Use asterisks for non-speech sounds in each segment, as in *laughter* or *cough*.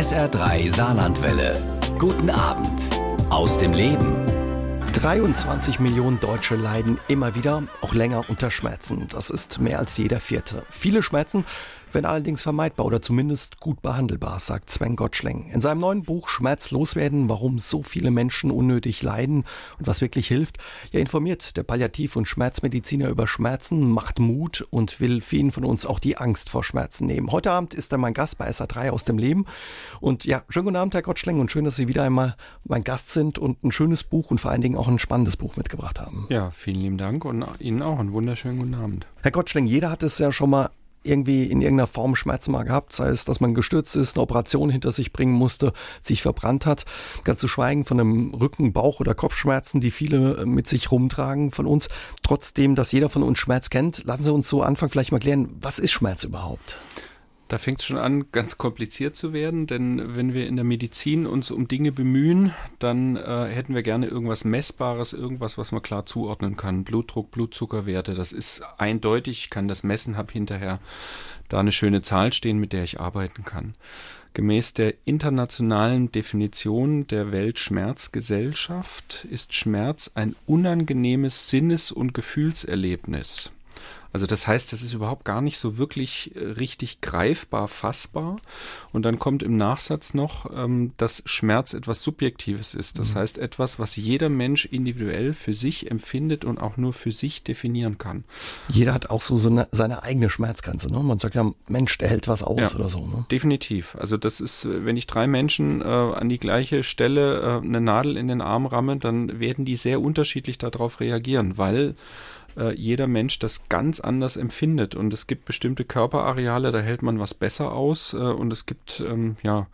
SR3 Saarlandwelle. Guten Abend aus dem Leben. 23 Millionen Deutsche leiden immer wieder, auch länger unter Schmerzen. Das ist mehr als jeder vierte. Viele Schmerzen wenn allerdings vermeidbar oder zumindest gut behandelbar, sagt Sven Gottschling. In seinem neuen Buch Schmerzlos werden, warum so viele Menschen unnötig leiden und was wirklich hilft, er informiert der Palliativ- und Schmerzmediziner über Schmerzen, macht Mut und will vielen von uns auch die Angst vor Schmerzen nehmen. Heute Abend ist er mein Gast bei SA3 aus dem Leben. Und ja, schönen guten Abend, Herr Gottschling, und schön, dass Sie wieder einmal mein Gast sind und ein schönes Buch und vor allen Dingen auch ein spannendes Buch mitgebracht haben. Ja, vielen lieben Dank und Ihnen auch einen wunderschönen guten Abend. Herr Gottschling, jeder hat es ja schon mal irgendwie in irgendeiner Form Schmerzen mal gehabt, sei es, dass man gestürzt ist, eine Operation hinter sich bringen musste, sich verbrannt hat. Ganz zu schweigen von einem Rücken-, Bauch- oder Kopfschmerzen, die viele mit sich rumtragen von uns. Trotzdem, dass jeder von uns Schmerz kennt, lassen Sie uns so anfangen, vielleicht mal klären, was ist Schmerz überhaupt? Da fängt es schon an, ganz kompliziert zu werden, denn wenn wir in der Medizin uns um Dinge bemühen, dann äh, hätten wir gerne irgendwas Messbares, irgendwas, was man klar zuordnen kann. Blutdruck, Blutzuckerwerte, das ist eindeutig, ich kann das messen, habe hinterher da eine schöne Zahl stehen, mit der ich arbeiten kann. Gemäß der internationalen Definition der Weltschmerzgesellschaft ist Schmerz ein unangenehmes Sinnes- und Gefühlserlebnis. Also das heißt, das ist überhaupt gar nicht so wirklich äh, richtig greifbar, fassbar. Und dann kommt im Nachsatz noch, ähm, dass Schmerz etwas Subjektives ist. Das mhm. heißt, etwas, was jeder Mensch individuell für sich empfindet und auch nur für sich definieren kann. Jeder hat auch so, so eine, seine eigene Schmerzgrenze. Ne? Man sagt ja, Mensch, der hält was aus ja, oder so. Ne? Definitiv. Also das ist, äh, wenn ich drei Menschen äh, an die gleiche Stelle äh, eine Nadel in den Arm ramme, dann werden die sehr unterschiedlich darauf reagieren, weil äh, jeder Mensch das ganz anders empfindet. Und es gibt bestimmte Körperareale, da hält man was besser aus. Äh, und es gibt ähm, ja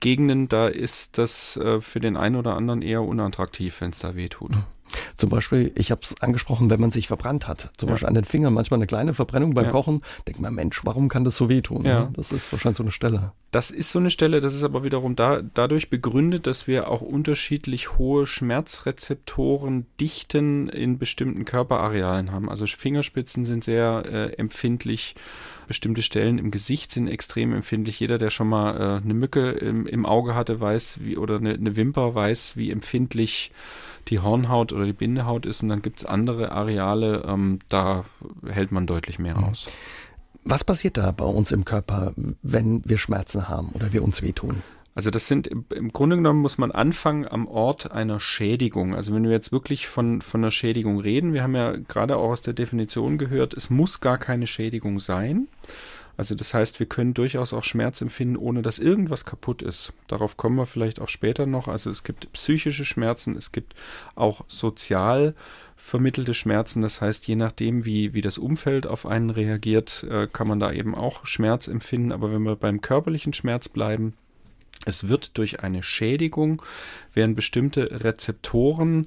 Gegenden, da ist das äh, für den einen oder anderen eher unattraktiv, wenn es da weh tut. Mhm. Zum Beispiel, ich habe es angesprochen, wenn man sich verbrannt hat, zum ja. Beispiel an den Fingern, manchmal eine kleine Verbrennung beim ja. Kochen, denkt man, Mensch, warum kann das so wehtun? Ja. Ne? Das ist wahrscheinlich so eine Stelle. Das ist so eine Stelle, das ist aber wiederum da, dadurch begründet, dass wir auch unterschiedlich hohe Schmerzrezeptoren, Dichten in bestimmten Körperarealen haben. Also Fingerspitzen sind sehr äh, empfindlich bestimmte Stellen im Gesicht sind extrem empfindlich. Jeder, der schon mal äh, eine Mücke im, im, Auge hatte, weiß, wie, oder eine, eine Wimper weiß, wie empfindlich die Hornhaut oder die Bindehaut ist. Und dann gibt es andere Areale, ähm, da hält man deutlich mehr mhm. aus. Was passiert da bei uns im Körper, wenn wir Schmerzen haben oder wir uns wehtun? Also das sind im Grunde genommen muss man anfangen am Ort einer Schädigung. Also wenn wir jetzt wirklich von, von einer Schädigung reden, wir haben ja gerade auch aus der Definition gehört, es muss gar keine Schädigung sein. Also das heißt, wir können durchaus auch Schmerz empfinden, ohne dass irgendwas kaputt ist. Darauf kommen wir vielleicht auch später noch. Also es gibt psychische Schmerzen, es gibt auch sozial vermittelte Schmerzen. Das heißt, je nachdem, wie, wie das Umfeld auf einen reagiert, äh, kann man da eben auch Schmerz empfinden. Aber wenn wir beim körperlichen Schmerz bleiben, es wird durch eine Schädigung, werden bestimmte Rezeptoren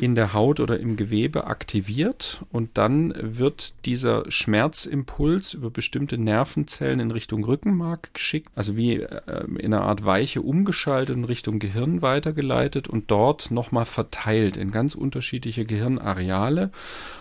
in der Haut oder im Gewebe aktiviert und dann wird dieser Schmerzimpuls über bestimmte Nervenzellen in Richtung Rückenmark geschickt, also wie äh, in einer Art Weiche umgeschaltet in Richtung Gehirn weitergeleitet und dort nochmal verteilt in ganz unterschiedliche Gehirnareale.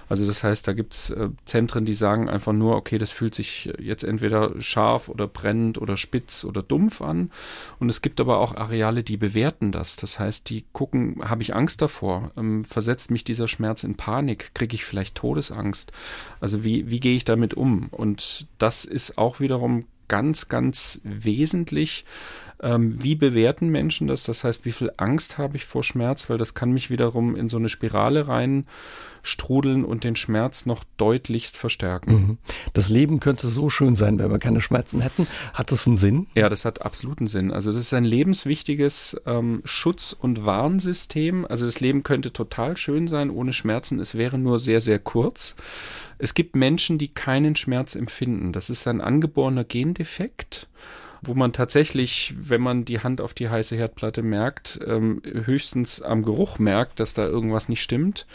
Also das heißt, da gibt es äh, Zentren, die sagen einfach nur, okay, das fühlt sich jetzt entweder scharf oder brennend oder spitz oder dumpf an. Und es gibt aber auch Areale, die bewerten das. Das heißt, die gucken, habe ich Angst davor? Ähm, versetzt mich dieser Schmerz in Panik? Kriege ich vielleicht Todesangst? Also wie, wie gehe ich damit um? Und das ist auch wiederum ganz, ganz wesentlich. Ähm, wie bewerten Menschen das? Das heißt, wie viel Angst habe ich vor Schmerz? Weil das kann mich wiederum in so eine Spirale reinstrudeln und den Schmerz noch deutlichst verstärken. Mhm. Das Leben könnte so schön sein, wenn wir keine Schmerzen hätten. Hat das einen Sinn? Ja, das hat absoluten Sinn. Also das ist ein lebenswichtiges ähm, Schutz- und Warnsystem. Also das Leben könnte total schön sein ohne Schmerzen. Es wäre nur sehr, sehr kurz. Es gibt Menschen, die keinen Schmerz empfinden. Das ist ein angeborener Gendefekt wo man tatsächlich, wenn man die Hand auf die heiße Herdplatte merkt, ähm, höchstens am Geruch merkt, dass da irgendwas nicht stimmt.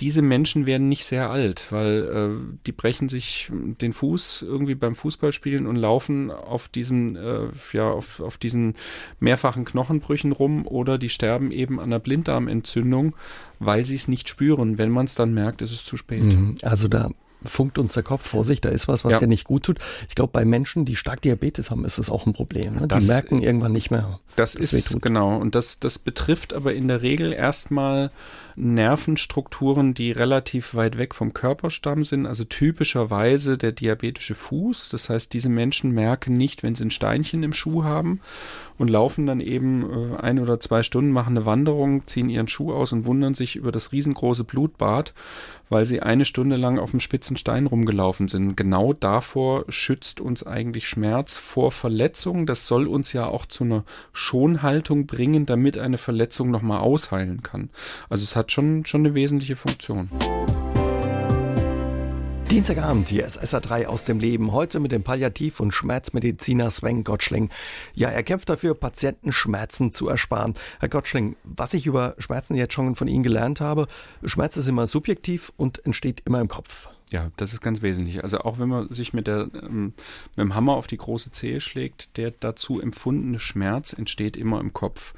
Diese Menschen werden nicht sehr alt, weil äh, die brechen sich den Fuß irgendwie beim Fußballspielen und laufen auf diesen, äh, ja, auf, auf diesen mehrfachen Knochenbrüchen rum oder die sterben eben an einer Blinddarmentzündung, weil sie es nicht spüren. Wenn man es dann merkt, ist es zu spät. Mhm. Also da funkt uns der Kopf, Vorsicht, da ist was, was ja. dir nicht gut tut. Ich glaube, bei Menschen, die stark Diabetes haben, ist es auch ein Problem. Ne? Die merken irgendwann nicht mehr. Das ist wehtut. genau. Und das, das betrifft aber in der Regel erstmal Nervenstrukturen, die relativ weit weg vom Körperstamm sind, also typischerweise der diabetische Fuß. Das heißt, diese Menschen merken nicht, wenn sie ein Steinchen im Schuh haben und laufen dann eben äh, ein oder zwei Stunden, machen eine Wanderung, ziehen ihren Schuh aus und wundern sich über das riesengroße Blutbad, weil sie eine Stunde lang auf dem spitzen Stein rumgelaufen sind. Genau davor schützt uns eigentlich Schmerz vor Verletzungen. Das soll uns ja auch zu einer Schonhaltung bringen, damit eine Verletzung nochmal ausheilen kann. Also es hat schon, schon eine wesentliche Funktion. Dienstagabend, hier ist SA3 aus dem Leben. Heute mit dem Palliativ- und Schmerzmediziner Sven Gottschling. Ja, er kämpft dafür, Patienten Schmerzen zu ersparen. Herr Gottschling, was ich über Schmerzen jetzt schon von Ihnen gelernt habe, Schmerz ist immer subjektiv und entsteht immer im Kopf. Ja, das ist ganz wesentlich. Also auch wenn man sich mit, der, ähm, mit dem Hammer auf die große Zehe schlägt, der dazu empfundene Schmerz entsteht immer im Kopf.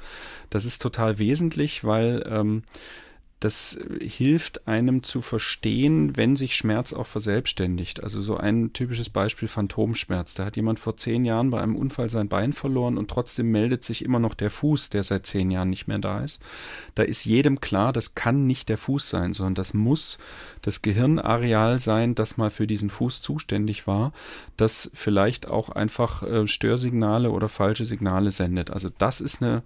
Das ist total wesentlich, weil ähm, das hilft einem zu verstehen, wenn sich Schmerz auch verselbstständigt. Also so ein typisches Beispiel Phantomschmerz. Da hat jemand vor zehn Jahren bei einem Unfall sein Bein verloren und trotzdem meldet sich immer noch der Fuß, der seit zehn Jahren nicht mehr da ist. Da ist jedem klar, das kann nicht der Fuß sein, sondern das muss das Gehirnareal sein, das mal für diesen Fuß zuständig war, das vielleicht auch einfach äh, Störsignale oder falsche Signale sendet. Also das ist eine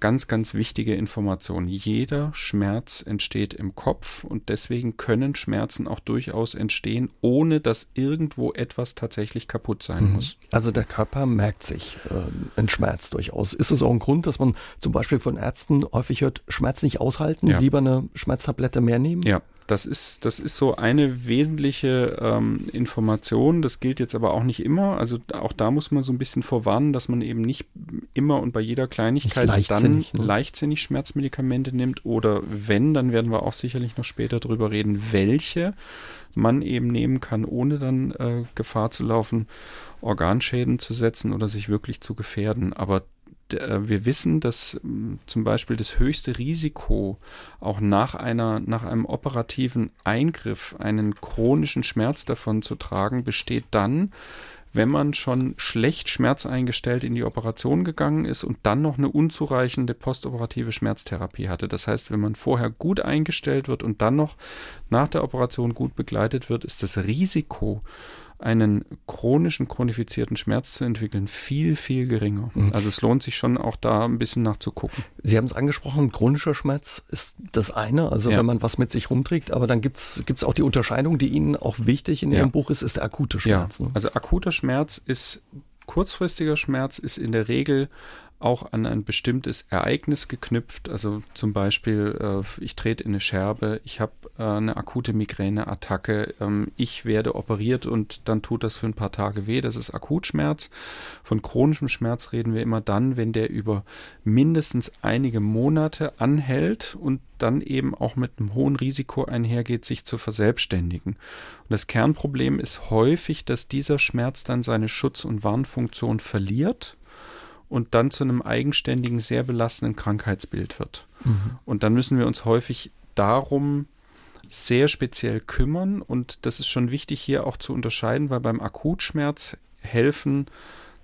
ganz, ganz wichtige Information. Jeder Schmerz entsteht im Kopf und deswegen können Schmerzen auch durchaus entstehen, ohne dass irgendwo etwas tatsächlich kaputt sein mhm. muss. Also der Körper merkt sich äh, einen Schmerz durchaus. Ist es auch ein Grund, dass man zum Beispiel von Ärzten häufig hört, Schmerz nicht aushalten, ja. lieber eine Schmerztablette mehr nehmen? Ja, das ist, das ist so eine wesentliche ähm, Information. Das gilt jetzt aber auch nicht immer. Also auch da muss man so ein bisschen vorwarnen, dass man eben nicht immer und bei jeder Kleinigkeit leichtsinnig, dann ne? leichtsinnig Schmerzmedikamente nimmt. Oder wenn, dann werden wir auch sicherlich noch später darüber reden, welche man eben nehmen kann, ohne dann äh, Gefahr zu laufen, Organschäden zu setzen oder sich wirklich zu gefährden. Aber äh, wir wissen, dass hm, zum Beispiel das höchste Risiko auch nach einer, nach einem operativen Eingriff einen chronischen Schmerz davon zu tragen, besteht dann, wenn man schon schlecht schmerzeingestellt in die Operation gegangen ist und dann noch eine unzureichende postoperative Schmerztherapie hatte. Das heißt, wenn man vorher gut eingestellt wird und dann noch nach der Operation gut begleitet wird, ist das Risiko einen chronischen, chronifizierten Schmerz zu entwickeln, viel, viel geringer. Mhm. Also es lohnt sich schon auch da ein bisschen nachzugucken. Sie haben es angesprochen, chronischer Schmerz ist das eine, also ja. wenn man was mit sich rumträgt, aber dann gibt es auch die Unterscheidung, die Ihnen auch wichtig in Ihrem Buch ist, ist der akute Schmerz. Ja. Ne? Also akuter Schmerz ist kurzfristiger Schmerz ist in der Regel auch an ein bestimmtes Ereignis geknüpft. Also zum Beispiel, äh, ich trete in eine Scherbe, ich habe äh, eine akute Migräneattacke, ähm, ich werde operiert und dann tut das für ein paar Tage weh. Das ist Akutschmerz. Von chronischem Schmerz reden wir immer dann, wenn der über mindestens einige Monate anhält und dann eben auch mit einem hohen Risiko einhergeht, sich zu verselbstständigen. Und das Kernproblem ist häufig, dass dieser Schmerz dann seine Schutz- und Warnfunktion verliert und dann zu einem eigenständigen, sehr belastenden Krankheitsbild wird. Mhm. Und dann müssen wir uns häufig darum sehr speziell kümmern. Und das ist schon wichtig hier auch zu unterscheiden, weil beim Akutschmerz helfen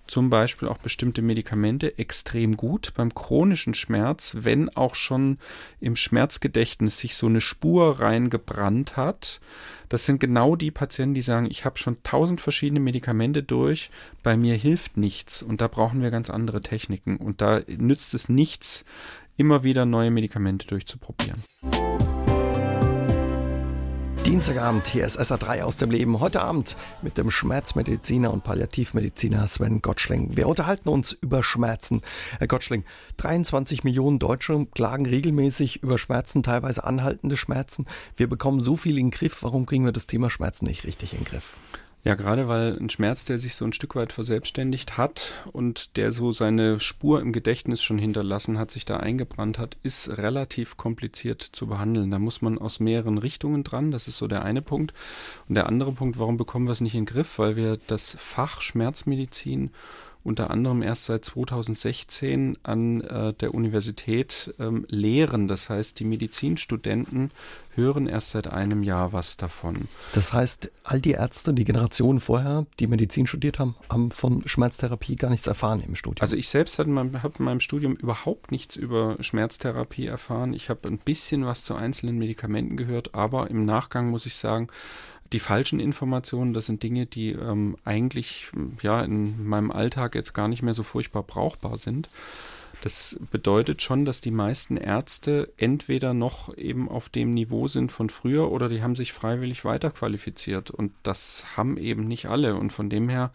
zum Beispiel auch bestimmte Medikamente extrem gut. Beim chronischen Schmerz, wenn auch schon im Schmerzgedächtnis sich so eine Spur reingebrannt hat, das sind genau die Patienten, die sagen, ich habe schon tausend verschiedene Medikamente durch, bei mir hilft nichts und da brauchen wir ganz andere Techniken und da nützt es nichts, immer wieder neue Medikamente durchzuprobieren. Dienstagabend, hier ist SA3 aus dem Leben. Heute Abend mit dem Schmerzmediziner und Palliativmediziner Sven Gottschling. Wir unterhalten uns über Schmerzen. Herr Gottschling, 23 Millionen Deutsche klagen regelmäßig über Schmerzen, teilweise anhaltende Schmerzen. Wir bekommen so viel in den Griff. Warum kriegen wir das Thema Schmerzen nicht richtig in den Griff? Ja, gerade weil ein Schmerz, der sich so ein Stück weit verselbstständigt hat und der so seine Spur im Gedächtnis schon hinterlassen hat, sich da eingebrannt hat, ist relativ kompliziert zu behandeln. Da muss man aus mehreren Richtungen dran. Das ist so der eine Punkt. Und der andere Punkt, warum bekommen wir es nicht in den Griff? Weil wir das Fach Schmerzmedizin unter anderem erst seit 2016 an äh, der Universität ähm, lehren. Das heißt, die Medizinstudenten hören erst seit einem Jahr was davon. Das heißt, all die Ärzte, die Generationen vorher, die Medizin studiert haben, haben von Schmerztherapie gar nichts erfahren im Studium. Also ich selbst habe in, meinem, Studium überhaupt nichts über Schmerztherapie erfahren. Ich habe ein bisschen was zu einzelnen Medikamenten gehört, aber im Nachgang muss ich sagen, die falschen Informationen, das sind Dinge, die ähm, eigentlich ja in meinem Alltag jetzt gar nicht mehr so furchtbar brauchbar sind. Das bedeutet schon, dass die meisten Ärzte entweder noch eben auf dem Niveau sind von früher oder die haben sich freiwillig weiterqualifiziert. Und das haben eben nicht alle. Und von dem her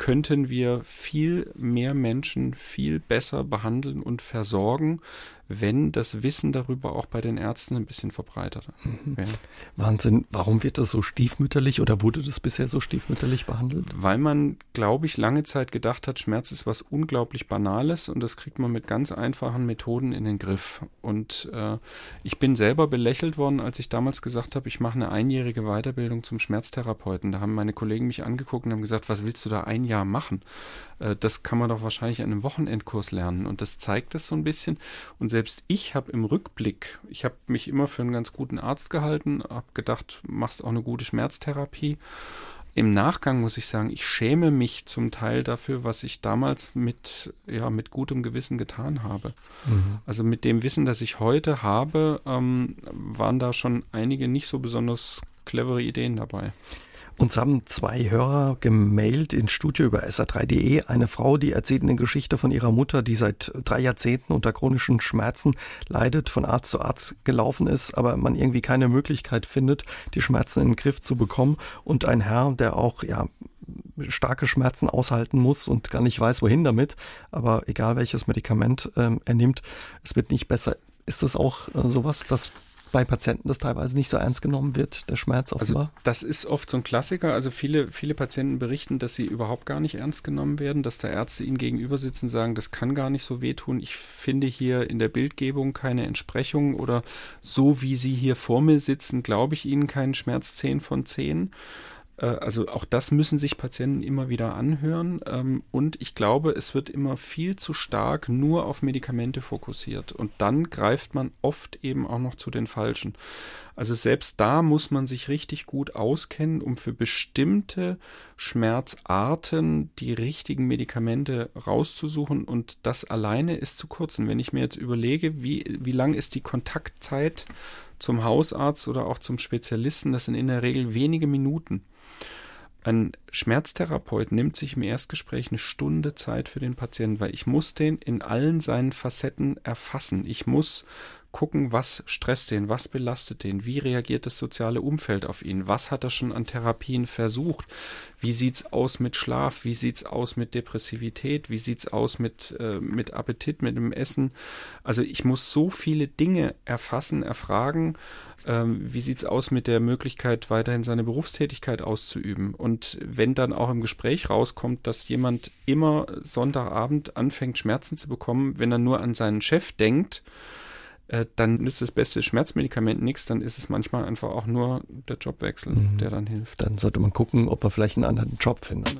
könnten wir viel mehr Menschen viel besser behandeln und versorgen, wenn das Wissen darüber auch bei den Ärzten ein bisschen verbreitert *laughs* mhm. wäre. Wahnsinn. Warum wird das so stiefmütterlich oder wurde das bisher so stiefmütterlich behandelt? Weil man, glaube ich, lange Zeit gedacht hat, Schmerz ist was unglaublich Banales und das kriegt man mit ganz einfachen Methoden in den Griff. Und äh, ich bin selber belächelt worden, als ich damals gesagt habe, ich mache eine einjährige Weiterbildung zum Schmerztherapeuten. Da haben meine Kollegen mich angeguckt und haben gesagt, was willst du da ein Jahr machen? Äh, das kann man doch wahrscheinlich an einem Wochenendkurs lernen. Und das zeigt es so ein bisschen. Und selbst ich habe im Rückblick, ich habe mich immer für einen ganz guten Arzt gehalten, habe gedacht, machst auch eine gute Schmerztherapie. Im Nachgang muss ich sagen, ich schäme mich zum Teil dafür, was ich damals mit, ja, mit gutem Gewissen getan habe. Mhm. Also mit dem Wissen, das ich heute habe, ähm, waren da schon einige nicht so besonders clevere Ideen dabei. Uns haben zwei Hörer gemailt ins Studio über sa3.de. Eine Frau, die erzählt eine Geschichte von ihrer Mutter, die seit drei Jahrzehnten unter chronischen Schmerzen leidet, von Arzt zu Arzt gelaufen ist, aber man irgendwie keine Möglichkeit findet, die Schmerzen in den Griff zu bekommen. Und ein Herr, der auch, ja, starke Schmerzen aushalten muss und gar nicht weiß, wohin damit. Aber egal welches Medikament ähm, er nimmt, es wird nicht besser. Ist das auch äh, sowas, dass bei Patienten das teilweise nicht so ernst genommen wird, der Schmerz offenbar? Also das ist oft so ein Klassiker. Also viele, viele Patienten berichten, dass sie überhaupt gar nicht ernst genommen werden, dass da Ärzte ihnen gegenüber sitzen und sagen, das kann gar nicht so wehtun. Ich finde hier in der Bildgebung keine Entsprechung oder so wie sie hier vor mir sitzen, glaube ich ihnen keinen Schmerz 10 von 10. Äh, also auch das müssen sich Patienten immer wieder anhören. Ähm, und ich glaube, es wird immer viel zu stark nur auf Medikamente fokussiert. Und dann greift man oft eben auch noch zu den falschen. Also selbst da muss man sich richtig gut auskennen, um für bestimmte Schmerzarten die richtigen Medikamente rauszusuchen. Und das alleine ist zu kurz. Und wenn ich mir jetzt überlege, wie, wie lang ist die Kontaktzeit zum Hausarzt oder auch zum Spezialisten, das sind in der Regel wenige Minuten. Ein Schmerztherapeut nimmt sich im Erstgespräch eine Stunde Zeit für den Patienten, weil ich muss den in allen seinen Facetten erfassen. Ich muss gucken, was stresst den, was belastet den, wie reagiert das soziale Umfeld auf ihn, was hat er schon an Therapien versucht, wie sieht's aus mit Schlaf, wie sieht's aus mit Depressivität, wie sieht's aus mit, äh, mit Appetit, mit dem Essen. Also ich muss so viele Dinge erfassen, erfragen ähm, wie sieht es aus mit der Möglichkeit, weiterhin seine Berufstätigkeit auszuüben? Und wenn dann auch im Gespräch rauskommt, dass jemand immer Sonntagabend anfängt, Schmerzen zu bekommen, wenn er nur an seinen Chef denkt, äh, dann nützt das beste Schmerzmedikament nichts, dann ist es manchmal einfach auch nur der Jobwechsel, mhm. der dann hilft. Dann sollte man gucken, ob er vielleicht einen anderen Job findet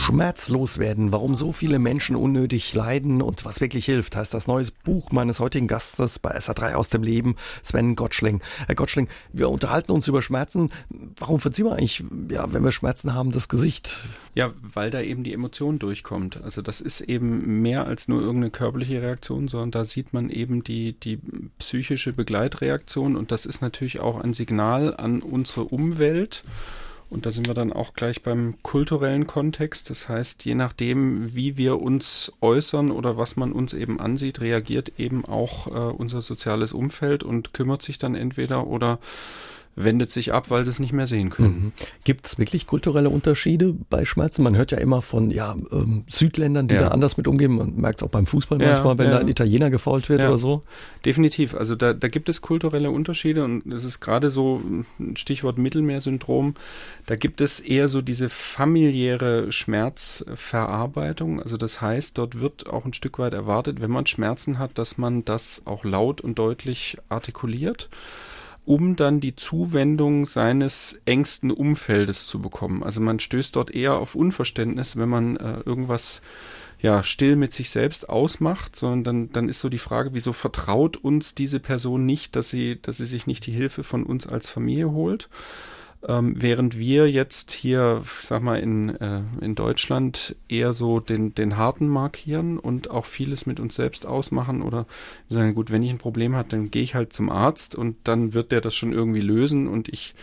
schmerzlos werden, warum so viele Menschen unnötig leiden und was wirklich hilft, heißt das neues Buch meines heutigen Gastes bei SA3 aus dem Leben, Sven Gottschling. Herr Gottschling, wir unterhalten uns über Schmerzen. Warum verziehen wir eigentlich, ja, wenn wir Schmerzen haben, das Gesicht? Ja, weil da eben die Emotion durchkommt. Also das ist eben mehr als nur irgendeine körperliche Reaktion, sondern da sieht man eben die, die psychische Begleitreaktion und das ist natürlich auch ein Signal an unsere Umwelt. Und da sind wir dann auch gleich beim kulturellen Kontext. Das heißt, je nachdem, wie wir uns äußern oder was man uns eben ansieht, reagiert eben auch äh, unser soziales Umfeld und kümmert sich dann entweder oder wendet sich ab, weil sie es nicht mehr sehen können. Mhm. Gibt es wirklich kulturelle Unterschiede bei Schmerzen? Man hört ja immer von ja, ähm, Südländern, die ja. da anders mit umgehen. Man merkt es auch beim Fußball ja, manchmal, wenn ja. da ein Italiener gefault wird oder so. Definitiv. Also da, da gibt es kulturelle Unterschiede und es ist gerade so ein Stichwort Mittelmeersyndrom. Da gibt es eher so diese familiäre Schmerzverarbeitung. Also das heißt, dort wird auch ein Stück weit erwartet, wenn man Schmerzen hat, dass man das auch laut und deutlich artikuliert. Um dann die Zuwendung seines engsten Umfeldes zu bekommen. Also man stößt dort eher auf Unverständnis, wenn man äh, irgendwas ja, still mit sich selbst ausmacht, sondern dann, dann ist so die Frage, wieso vertraut uns diese Person nicht, dass sie, dass sie sich nicht die Hilfe von uns als Familie holt? Ähm, während wir jetzt hier, sag mal, in, äh, in Deutschland eher so den, den harten markieren und auch vieles mit uns selbst ausmachen oder sagen, gut, wenn ich ein Problem habe, dann gehe ich halt zum Arzt und dann wird der das schon irgendwie lösen und ich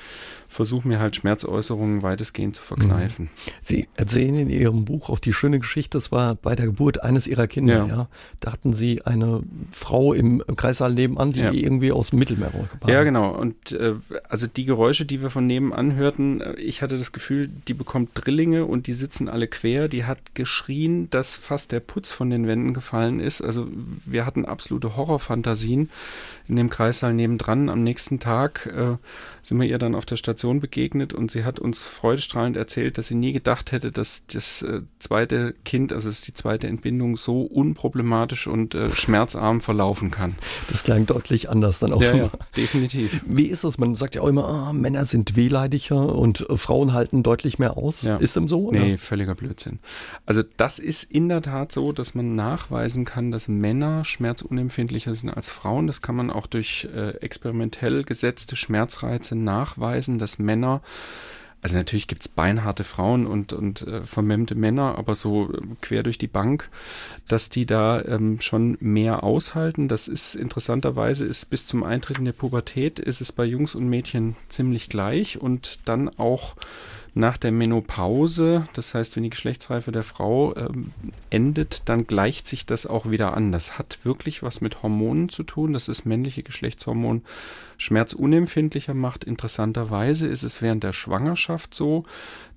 versuche mir halt Schmerzäußerungen weitestgehend zu verkneifen. Mhm. Sie erzählen in Ihrem Buch auch die schöne Geschichte, das war bei der Geburt eines Ihrer Kinder. Ja. ja. Da hatten Sie eine Frau im Kreissaal nebenan, die ja. irgendwie aus dem Mittelmeer kam. Ja, genau. Und äh, also die Geräusche, die wir von nebenan hörten, äh, ich hatte das Gefühl, die bekommt Drillinge und die sitzen alle quer. Die hat geschrien, dass fast der Putz von den Wänden gefallen ist. Also wir hatten absolute Horrorfantasien in dem Kreissaal nebendran. Am nächsten Tag äh, sind wir ihr dann auf der Station begegnet und sie hat uns freudestrahlend erzählt, dass sie nie gedacht hätte, dass das äh, zweite Kind, also die zweite Entbindung, so unproblematisch und äh, schmerzarm verlaufen kann. Das klang deutlich anders dann auch. Ja, ja definitiv. Wie ist das? Man sagt ja auch immer, oh, Männer sind wehleidiger und äh, Frauen halten deutlich mehr aus. Ja. Ist dem so? Oder? Nee, völliger Blödsinn. Also das ist in der Tat so, dass man nachweisen kann, dass Männer schmerzunempfindlicher sind als Frauen. Das kann man auch durch äh, experimentell gesetzte Schmerzreize nachweisen, dass Männer also natürlich gibt es beinharte Frauen und, und äh, vermemmte Männer, aber so äh, quer durch die Bank, dass die da ähm, schon mehr aushalten. Das ist interessanterweise, ist bis zum Eintreten der Pubertät ist es bei Jungs und Mädchen ziemlich gleich und dann auch nach der Menopause, das heißt, wenn die Geschlechtsreife der Frau ähm, endet, dann gleicht sich das auch wieder an. Das hat wirklich was mit Hormonen zu tun. Das ist männliche Geschlechtshormon schmerzunempfindlicher macht. Interessanterweise ist es während der Schwangerschaft so,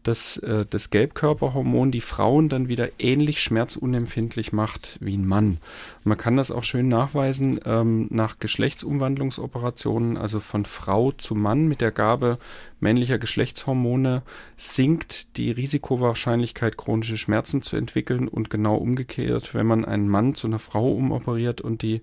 dass äh, das Gelbkörperhormon die Frauen dann wieder ähnlich schmerzunempfindlich macht wie ein Mann. Man kann das auch schön nachweisen ähm, nach Geschlechtsumwandlungsoperationen, also von Frau zu Mann mit der Gabe männlicher Geschlechtshormone sinkt die Risikowahrscheinlichkeit, chronische Schmerzen zu entwickeln und genau umgekehrt, wenn man einen Mann zu einer Frau umoperiert und die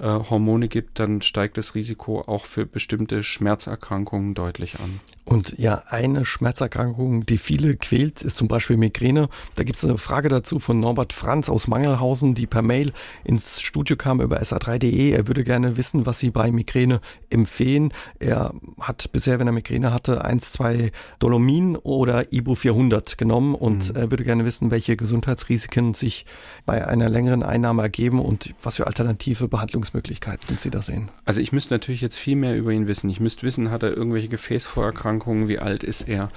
äh, Hormone gibt, dann steigt das Risiko auch für bestimmte Schmerzerkrankungen deutlich an. Und ja, eine Schmerzerkrankung, die viele quält, ist zum Beispiel Migräne. Da gibt es eine Frage dazu von Norbert Franz aus Mangelhausen, die per Mail ins Studio kam über sa3.de. Er würde gerne wissen, was Sie bei Migräne empfehlen. Er hat bisher, wenn er Migräne hatte, 1, 2 Dolomin oder Ibu 400 genommen und mhm. er würde gerne wissen, welche Gesundheitsrisiken sich bei einer längeren Einnahme ergeben und was für alternative Behandlungsmöglichkeiten Sie da sehen. Also ich müsste natürlich jetzt viel mehr über ihn wissen. Ich müsste wissen, hat er irgendwelche Gefäßvorerkrankungen? Erkrankungen, wie alt ist er,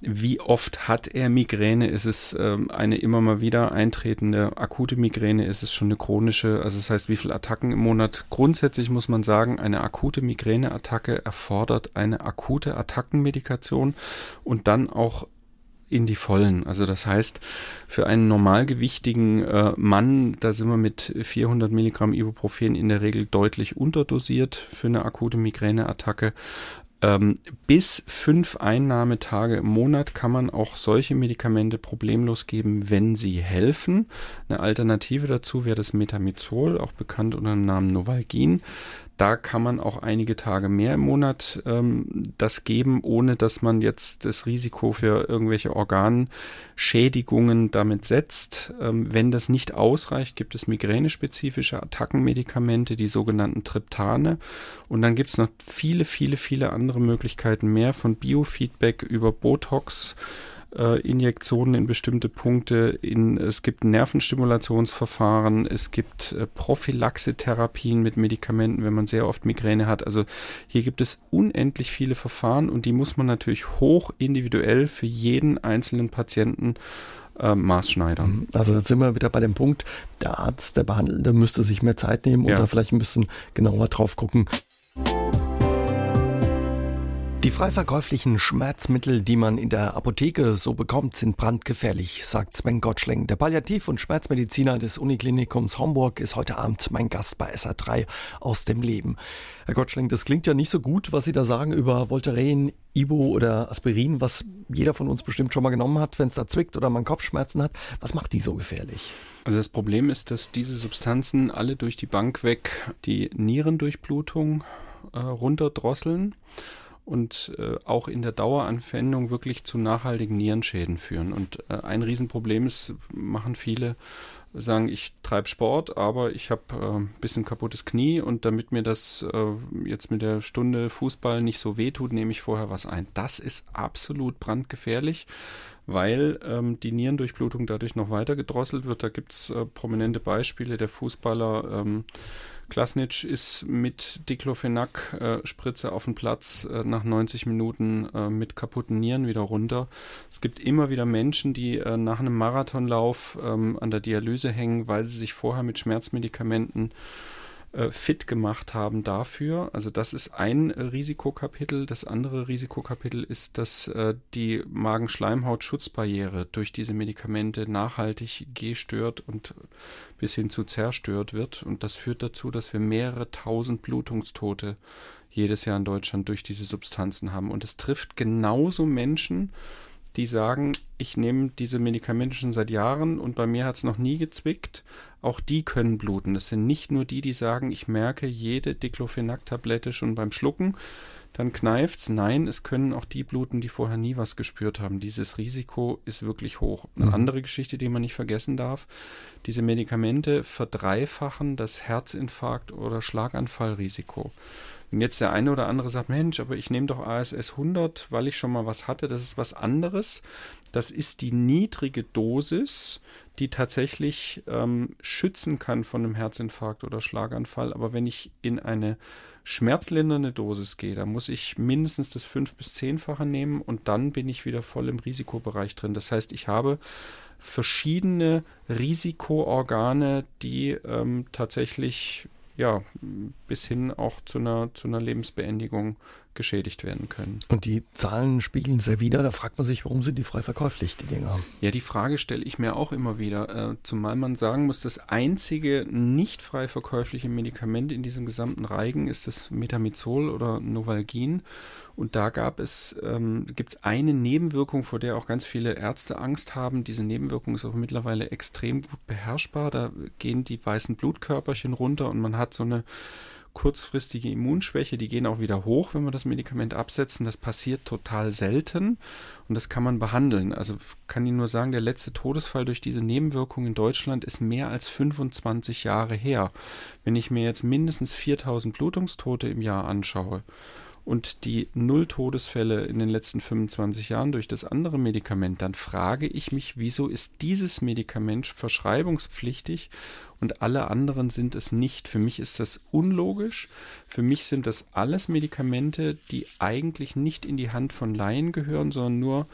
wie oft hat er Migräne, ist es ähm, eine immer mal wieder eintretende akute Migräne, ist es schon eine chronische, also das heißt, wie viele Attacken im Monat. Grundsätzlich muss man sagen, eine akute Migräneattacke erfordert eine akute Attackenmedikation und dann auch in die Vollen. Also das heißt, für einen normalgewichtigen äh, Mann, da sind wir mit 400 Milligramm Ibuprofen in der Regel deutlich unterdosiert für eine akute Migräneattacke. Ähm, bis fünf Einnahmetage im Monat kann man auch solche Medikamente problemlos geben, wenn sie helfen. Eine Alternative dazu wäre das Metamizol, auch bekannt unter dem Namen Novalgin. Da kann man auch einige Tage mehr im Monat ähm, das geben, ohne dass man jetzt das Risiko für irgendwelche Organschädigungen damit setzt. Ähm, wenn das nicht ausreicht, gibt es migränespezifische Attackenmedikamente, die sogenannten Triptane. Und dann gibt es noch viele, viele, viele andere Möglichkeiten mehr, von Biofeedback über Botox äh, Injektionen in bestimmte Punkte. In, es gibt Nervenstimulationsverfahren, es gibt äh, Prophylaxetherapien mit Medikamenten, wenn man sehr oft Migräne hat. Also hier gibt es unendlich viele Verfahren und die muss man natürlich hoch individuell für jeden einzelnen Patienten äh, maßschneidern. Mhm. Also jetzt sind wir wieder bei dem Punkt, der Arzt, der Behandelnde müsste sich mehr Zeit nehmen ja. oder vielleicht ein bisschen genauer drauf gucken. Die frei verkäuflichen Schmerzmittel, die man in der Apotheke so bekommt, sind brandgefährlich, sagt Sven Gottschling. Der Palliativ- und Schmerzmediziner des Uniklinikums Homburg ist heute Abend mein Gast bei SA3 aus dem Leben. Herr Gottschling, das klingt ja nicht so gut, was Sie da sagen über Voltaren, Ibo oder Aspirin, was jeder von uns bestimmt schon mal genommen hat, wenn es da zwickt oder man Kopfschmerzen hat. Was macht die so gefährlich? Also das Problem ist, dass diese Substanzen alle durch die Bank weg die Nierendurchblutung äh, runterdrosseln und äh, auch in der Daueranwendung wirklich zu nachhaltigen Nierenschäden führen. Und äh, ein Riesenproblem ist, machen viele, sagen, ich treibe Sport, aber ich habe äh, ein bisschen kaputtes Knie und damit mir das äh, jetzt mit der Stunde Fußball nicht so weh tut, nehme ich vorher was ein. Das ist absolut brandgefährlich, weil ähm, die Nierendurchblutung dadurch noch weiter gedrosselt wird. Da gibt es äh, prominente Beispiele. Der Fußballer ähm, Klasnitsch ist mit Diclofenac-Spritze auf dem Platz äh, nach 90 Minuten äh, mit kaputten Nieren wieder runter. Es gibt immer wieder Menschen, die äh, nach einem Marathonlauf ähm, an der Dialyse hängen, weil sie sich vorher mit Schmerzmedikamenten äh, fit gemacht haben dafür. Also das ist ein äh, Risikokapitel. Das andere Risikokapitel ist, dass äh, die Magenschleimhautschutzbarriere durch diese Medikamente nachhaltig gestört und bis hin zu zerstört wird. Und das führt dazu, dass wir mehrere tausend Blutungstote jedes Jahr in Deutschland durch diese Substanzen haben. Und es trifft genauso Menschen, die sagen, ich nehme diese Medikamente schon seit Jahren und bei mir hat es noch nie gezwickt. Auch die können bluten. Das sind nicht nur die, die sagen, ich merke jede Diclofenac-Tablette schon beim Schlucken, dann kneift's. Nein, es können auch die bluten, die vorher nie was gespürt haben. Dieses Risiko ist wirklich hoch. Eine mhm. andere Geschichte, die man nicht vergessen darf, diese Medikamente verdreifachen das Herzinfarkt- oder Schlaganfallrisiko. Wenn jetzt der eine oder andere sagt, Mensch, aber ich nehme doch ASS 100, weil ich schon mal was hatte, das ist was anderes. Das ist die niedrige Dosis, die tatsächlich ähm, schützen kann von einem Herzinfarkt oder Schlaganfall. Aber wenn ich in eine schmerzlindernde Dosis gehe, dann muss ich mindestens das fünf- bis zehnfache nehmen und dann bin ich wieder voll im Risikobereich drin. Das heißt, ich habe verschiedene Risikoorgane, die ähm, tatsächlich ja, bis hin auch zu einer, zu einer Lebensbeendigung geschädigt werden können. Und die Zahlen spiegeln sehr wider. Da fragt man sich, warum sind die frei verkäuflich, die Dinger? Ja, die Frage stelle ich mir auch immer wieder. Äh, zumal man sagen muss, das einzige nicht frei verkäufliche Medikament in diesem gesamten Reigen ist das Metamizol oder Novalgin. Und da gab es, ähm, gibt es eine Nebenwirkung, vor der auch ganz viele Ärzte Angst haben. Diese Nebenwirkung ist auch mittlerweile extrem gut beherrschbar. Da gehen die weißen Blutkörperchen runter und man hat so eine kurzfristige Immunschwäche, die gehen auch wieder hoch, wenn wir das Medikament absetzen. Das passiert total selten und das kann man behandeln. Also kann Ihnen nur sagen, der letzte Todesfall durch diese Nebenwirkung in Deutschland ist mehr als 25 Jahre her. Wenn ich mir jetzt mindestens 4000 Blutungstote im Jahr anschaue und die null Todesfälle in den letzten 25 Jahren durch das andere Medikament, dann frage ich mich, wieso ist dieses Medikament verschreibungspflichtig und alle anderen sind es nicht. Für mich ist das unlogisch. Für mich sind das alles Medikamente, die eigentlich nicht in die Hand von Laien gehören, sondern nur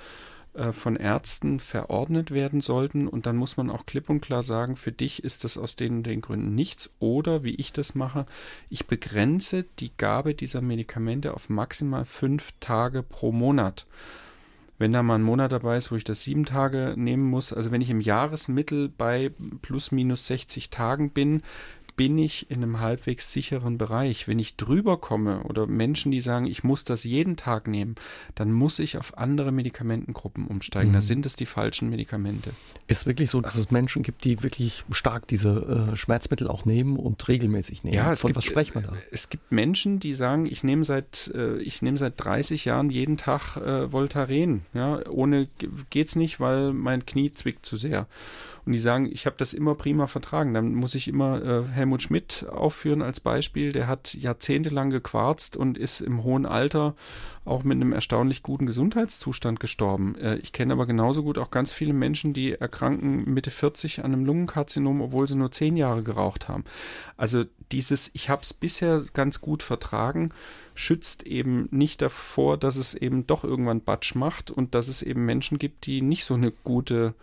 von Ärzten verordnet werden sollten. Und dann muss man auch klipp und klar sagen, für dich ist das aus den, den Gründen nichts. Oder wie ich das mache, ich begrenze die Gabe dieser Medikamente auf maximal fünf Tage pro Monat. Wenn da mal ein Monat dabei ist, wo ich das sieben Tage nehmen muss, also wenn ich im Jahresmittel bei plus minus 60 Tagen bin, bin ich in einem halbwegs sicheren Bereich. Wenn ich drüber komme oder Menschen, die sagen, ich muss das jeden Tag nehmen, dann muss ich auf andere Medikamentengruppen umsteigen. Mhm. Da sind es die falschen Medikamente. Ist wirklich so, dass es Menschen gibt, die wirklich stark diese äh, Schmerzmittel auch nehmen und regelmäßig nehmen. Ja, es Von gibt, was spricht man da? Es gibt Menschen, die sagen, ich nehme seit äh, ich nehme seit 30 Jahren jeden Tag äh, Voltaren. Ja, ohne geht's nicht, weil mein Knie zwickt zu sehr und die sagen, ich habe das immer prima vertragen. Dann muss ich immer äh, Helmut Schmidt aufführen als Beispiel. Der hat jahrzehntelang gequarzt und ist im hohen Alter auch mit einem erstaunlich guten Gesundheitszustand gestorben. Äh, ich kenne aber genauso gut auch ganz viele Menschen, die erkranken Mitte 40 an einem Lungenkarzinom, obwohl sie nur zehn Jahre geraucht haben. Also dieses, ich habe es bisher ganz gut vertragen, schützt eben nicht davor, dass es eben doch irgendwann Batsch macht und dass es eben Menschen gibt, die nicht so eine gute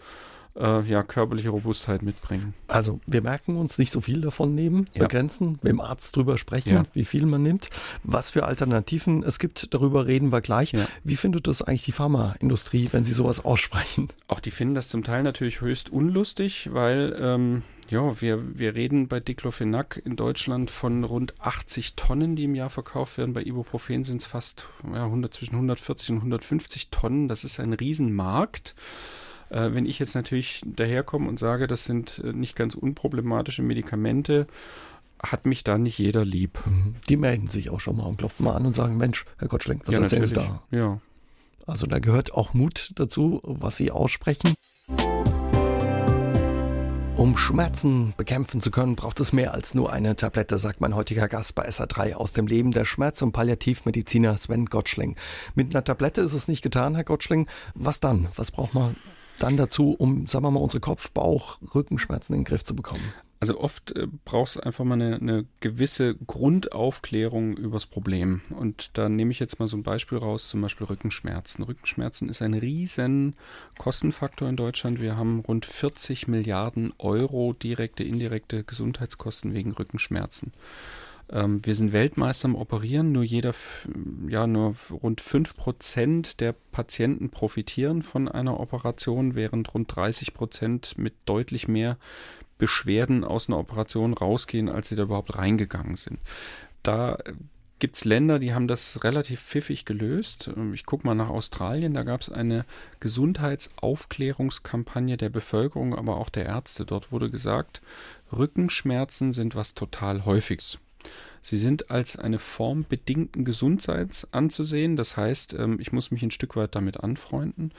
äh, ja, körperliche Robustheit mitbringen. Also wir merken uns nicht so viel davon nehmen, ja. begrenzen, mit dem Arzt drüber sprechen, ja. wie viel man nimmt, was für Alternativen es gibt, darüber reden wir gleich. Ja. Wie findet das eigentlich die Pharmaindustrie, wenn sie sowas aussprechen? Auch die finden das zum Teil natürlich höchst unlustig, weil ähm, ja, wir, wir reden bei Diclofenac in Deutschland von rund 80 Tonnen, die im Jahr verkauft werden. Bei Ibuprofen sind es fast ja, 100, zwischen 140 und 150 Tonnen. Das ist ein Riesenmarkt. Äh, wenn ich jetzt natürlich daherkomme und sage, das sind äh, nicht ganz unproblematische Medikamente, hat mich da nicht jeder lieb. Mhm. Die melden sich auch schon mal und klopfen mal an und sagen, Mensch, Herr Gottschling, was ja, erzählen Sie da? Ja. Also da gehört auch Mut dazu, was Sie aussprechen. Um Schmerzen bekämpfen zu können, braucht es mehr als nur eine Tablette, sagt mein heutiger Gast bei SA3 aus dem Leben der Schmerz- und Palliativmediziner Sven Gottschling. Mit einer Tablette ist es nicht getan, Herr Gottschling. Was dann? Was braucht man dann dazu, um, sagen wir mal, unsere Kopf-, Bauch-, Rückenschmerzen in den Griff zu bekommen? Also oft äh, brauchst du einfach mal eine, eine, gewisse Grundaufklärung übers Problem. Und da nehme ich jetzt mal so ein Beispiel raus, zum Beispiel Rückenschmerzen. Rückenschmerzen ist ein riesen Kostenfaktor in Deutschland. Wir haben rund 40 Milliarden Euro direkte, indirekte Gesundheitskosten wegen Rückenschmerzen. Ähm, wir sind Weltmeister im Operieren, nur jeder, ja, nur rund 5 Prozent der Patienten profitieren von einer Operation, während rund 30 Prozent mit deutlich mehr Beschwerden aus einer Operation rausgehen, als sie da überhaupt reingegangen sind. Da gibt es Länder, die haben das relativ pfiffig gelöst. Ich gucke mal nach Australien, da gab es eine Gesundheitsaufklärungskampagne der Bevölkerung, aber auch der Ärzte. Dort wurde gesagt, Rückenschmerzen sind was total häufiges. Sie sind als eine Form bedingten Gesundseins anzusehen. Das heißt, ähm, ich muss mich ein Stück weit damit anfreunden.